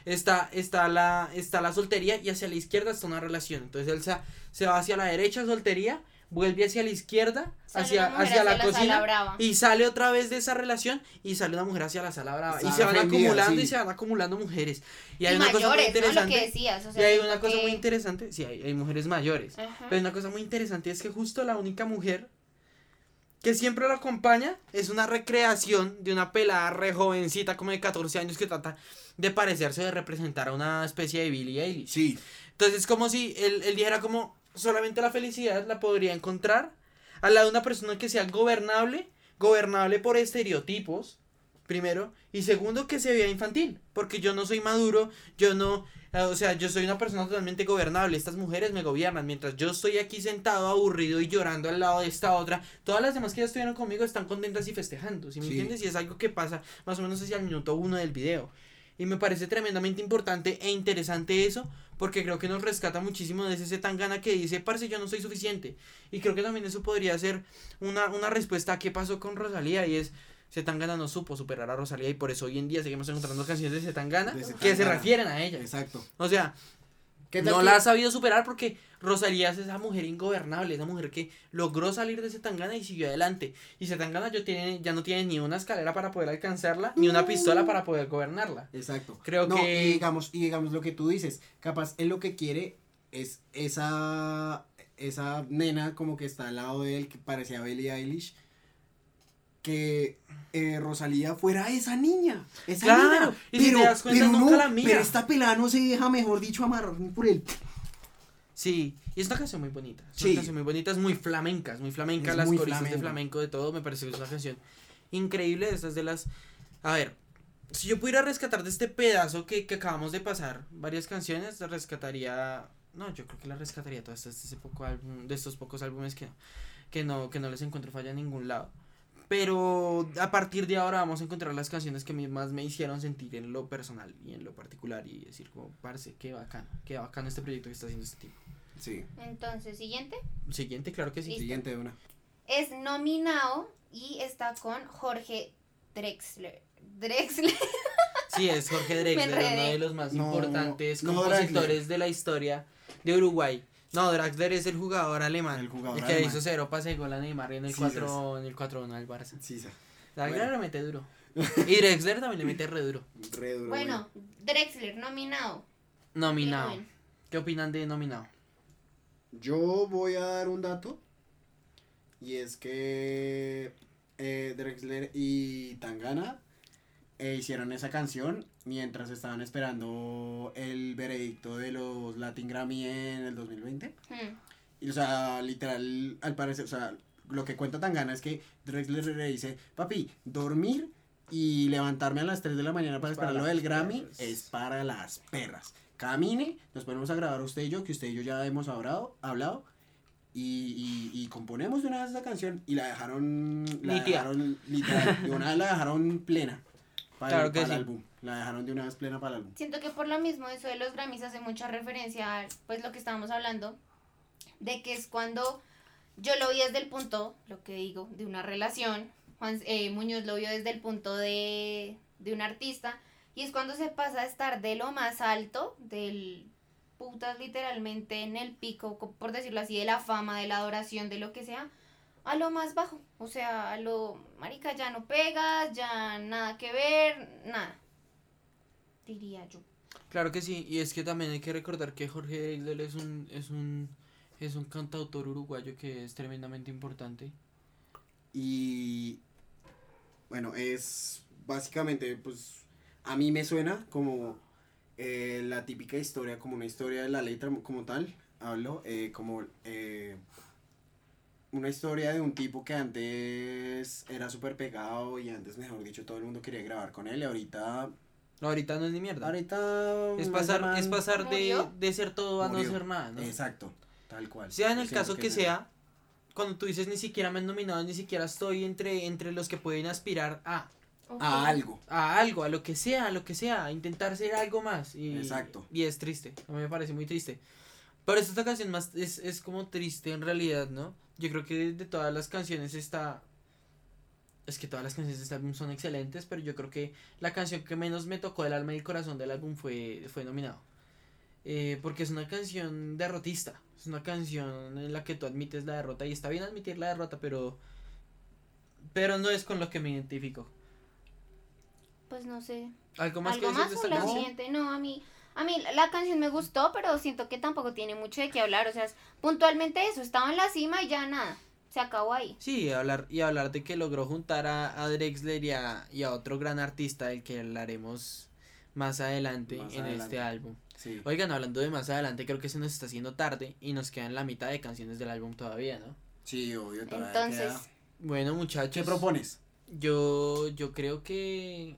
está, está, la, está la soltería y hacia la izquierda está una relación. Entonces él se, se va hacia la derecha, soltería, vuelve hacia la izquierda, Sale hacia, hacia la hacia la cocina y sale otra vez de esa relación y sale una mujer hacia la sala brava. y se van acumulando sí. y se van acumulando mujeres. Y Y, hay una cosa muy ¿no? Lo interesante. que decías. O y hay una cosa que- muy interesante. Sí, hay, hay mujeres mayores. Ajá. Pero hay una cosa muy interesante es que justo la única mujer que siempre lo acompaña es una recreación de una pelada re jovencita como de 14 años que trata de parecerse de representar a una especie de Billie Eilish. Sí. Entonces es como si él, él dijera como solamente la felicidad la podría encontrar al lado de una persona que sea gobernable, gobernable por estereotipos, primero, y segundo que se vea infantil, porque yo no soy maduro, yo no, eh, o sea, yo soy una persona totalmente gobernable, estas mujeres me gobiernan, mientras yo estoy aquí sentado aburrido y llorando al lado de esta otra, todas las demás que ya estuvieron conmigo están contentas y festejando, ¿sí me Sí. entiendes? Y es algo que pasa más o menos hacia el minuto uno del video. Y me parece tremendamente importante e interesante eso, porque creo que nos rescata muchísimo de ese Tangana que dice, parce, yo no soy suficiente. Y creo que también eso podría ser una, una respuesta a qué pasó con Rosalía, y es, Zetangana no supo superar a Rosalía, y por eso hoy en día seguimos encontrando canciones de Zetangana De que se refieren a ella. Exacto. O sea, ¿Qué tal no que- la ha sabido superar porque Rosalía es esa mujer ingobernable, esa mujer que logró salir de Zetangana y siguió adelante. Y Zetangana ya, tiene, ya no tiene ni una escalera para poder alcanzarla, ni una pistola para poder gobernarla. Exacto. Creo No, que- Y digamos, y digamos lo que tú dices, capaz él lo que quiere es esa, esa nena como que está al lado de él, que parecía Billie Eilish, que eh, Rosalía fuera esa niña. Esa Claro, nena. y si te das cuenta, pero nunca no, la mira. Pero esta pelada no se deja, mejor dicho, amarrar ni por él. Sí, y es una canción muy bonita. Es Sí. una canción muy bonita, es muy flamenca, es muy flamenca, Es las muy coristas de flamenco, de todo, me parece que es una canción increíble, estas de las... A ver, si yo pudiera rescatar de este pedazo que, que acabamos de pasar varias canciones, rescataría... No, yo creo que la rescataría todas estas poco álbum, de estos pocos álbumes que, que, no, que no les encuentro falla en ningún lado. Pero a partir de ahora vamos a encontrar las canciones que más me hicieron sentir en lo personal y en lo particular y decir como, parce, qué bacano, qué bacano este proyecto que está haciendo este tipo. Sí. Entonces, siguiente. Siguiente, claro que sí. Listo. Siguiente de una. Es nominado y está con Jorge Drexler. Drexler. *laughs* Sí, es Jorge Drexler, uno de los más No, importantes no compositores de la historia de Uruguay. No, Draxler es el jugador alemán. El jugador que alemán. hizo cero pase de gol a Neymar en el Sí, 4 en el 4-1 al Barça. Sí, sí. Draxler Bueno. le mete duro. *laughs* Y Drexler también le mete re duro. Re duro, Bueno, Drexler nominado. Nominado. ¿Qué opinan de nominado? Yo voy a dar un dato. Y es que eh, Drexler y Tangana eh, hicieron esa canción mientras estaban esperando el veredicto de los Latin Grammy en el 2020. Hmm. Y o sea, literal, al parecer, o sea, lo que cuenta Tangana es que Drexler le dice, papi, dormir y levantarme a las 3 de la mañana para Es para esperar lo del Grammy perras. es para las perras. Camine, nos ponemos a grabar usted y yo, que usted y yo ya hemos hablado, hablado y, y, y componemos de una vez esa canción y la dejaron, la dejaron literal, de una vez la dejaron plena para, Claro el, que para el álbum. La dejaron de una vez plena para el álbum. Siento que por lo mismo eso de los Grammys hace mucha referencia a pues lo que estábamos hablando de que es cuando yo lo vi desde el punto, lo que digo, de una relación. Juan eh, Muñoz lo vio desde el punto de, de un artista. Y es cuando se pasa a estar de lo más alto, del putas literalmente en el pico, co- por decirlo así, de la fama, de la adoración, de lo que sea, a lo más bajo. O sea, a lo, marica, ya no pegas, ya nada que ver, nada. Diría yo. Claro que sí, y es que también hay que recordar que Jorge Drexler es un, es un, es un cantautor uruguayo que es tremendamente importante. Y bueno, es básicamente, pues a mí me suena como eh, la típica historia, como una historia de la letra como tal, hablo, eh, como eh, una historia de un tipo que antes era súper pegado y antes, mejor dicho, todo el mundo quería grabar con él y ahorita... No, ahorita no es ni mierda. Ahorita... es pasar, man es pasar de, de ser todo a no murió. ser nada, ¿no? Exacto, tal cual. Sea en el caso que es sea, cuando tú dices ni siquiera me han nominado, ni siquiera estoy entre, entre los que pueden aspirar a, A algo. a algo, a lo que sea, a lo que sea, a intentar ser algo más. Y, Exacto. Y es triste, a mí me parece muy triste. Pero esta canción más es, es como triste en realidad, ¿no? Yo creo que de todas las canciones está... Es que todas las canciones de este álbum son excelentes, pero yo creo que la canción que menos me tocó el alma y el corazón del álbum fue, fue nominado. Eh, porque es una canción derrotista. Es una canción en la que tú admites la derrota y está bien admitir la derrota, pero... Pero no es con lo que me identifico. Pues no sé. ¿Algo más ¿Algo que decir de esta canción? siguiente? No, a mí, a mí la canción me gustó, pero siento que tampoco tiene mucho de qué hablar. O sea, es puntualmente eso, estaba en la cima y ya nada. Se acabó ahí. Sí, y hablar, y hablar de que logró juntar a, a Drexler y a, y a otro gran artista del que hablaremos más adelante Más en adelante. este álbum. Sí. Oigan, hablando de más adelante, creo que se nos está haciendo tarde y nos quedan la mitad de canciones del álbum todavía, ¿no? Sí, obvio. todavía Entonces, queda. Bueno, muchachos. ¿Qué propones? Yo, yo creo que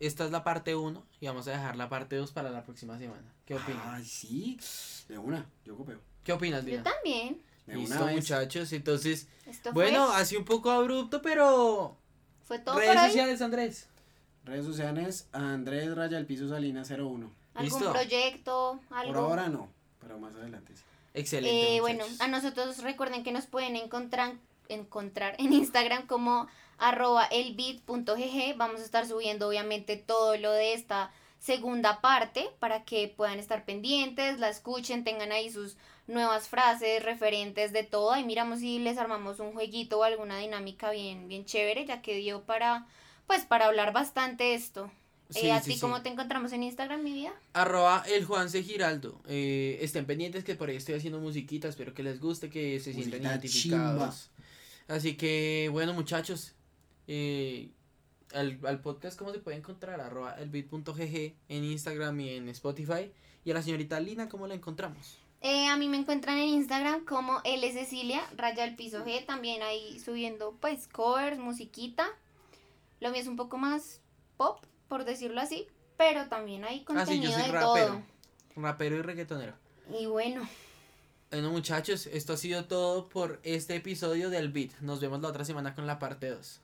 esta es la parte 1 y vamos a dejar la parte 2 para la próxima semana. ¿Qué opinas? Ay, sí. De una, yo copio. ¿Qué opinas, yo Dina? también. De Listo, una muchachos. Entonces, Esto bueno, fue, así un poco abrupto, pero fue todo por redes ahí. sociales, Andrés. Redes sociales, Andrés Raya el Piso Salinas 01. ¿Algún Listo. proyecto? Algo. Por ahora no, pero más adelante sí. Excelente. Eh, bueno, a nosotros recuerden que nos pueden encontrar, encontrar en Instagram como arroba elbit.gg. Vamos a estar subiendo obviamente todo lo de esta segunda parte para que puedan estar pendientes, la escuchen, tengan ahí sus nuevas frases, referentes de todo y miramos si les armamos un jueguito o alguna dinámica bien, bien chévere, ya que dio para, pues, para hablar bastante esto. Eh, Sí, ¿A sí, ti sí. cómo te encontramos en Instagram, mi vida? Arroba el Juanse Giraldo. Eh, estén pendientes que por ahí estoy haciendo musiquita. Espero que les guste, que se sientan identificados. Así que, bueno, muchachos. eh, al, al podcast, ¿cómo se puede encontrar? Arroba elbit.gg en Instagram y en Spotify. Y a la señorita Lina, ¿cómo la encontramos? Eh, a mí me encuentran en Instagram como L Cecilia, raya el piso G, también ahí subiendo pues covers, musiquita. Lo mío es un poco más pop, por decirlo así, pero también hay Ah, sí, yo contenido soy de rapero. todo. Rapero y reggaetonero. Y bueno, bueno muchachos, esto ha sido todo por este episodio del Beat. Nos vemos la otra semana con la parte 2.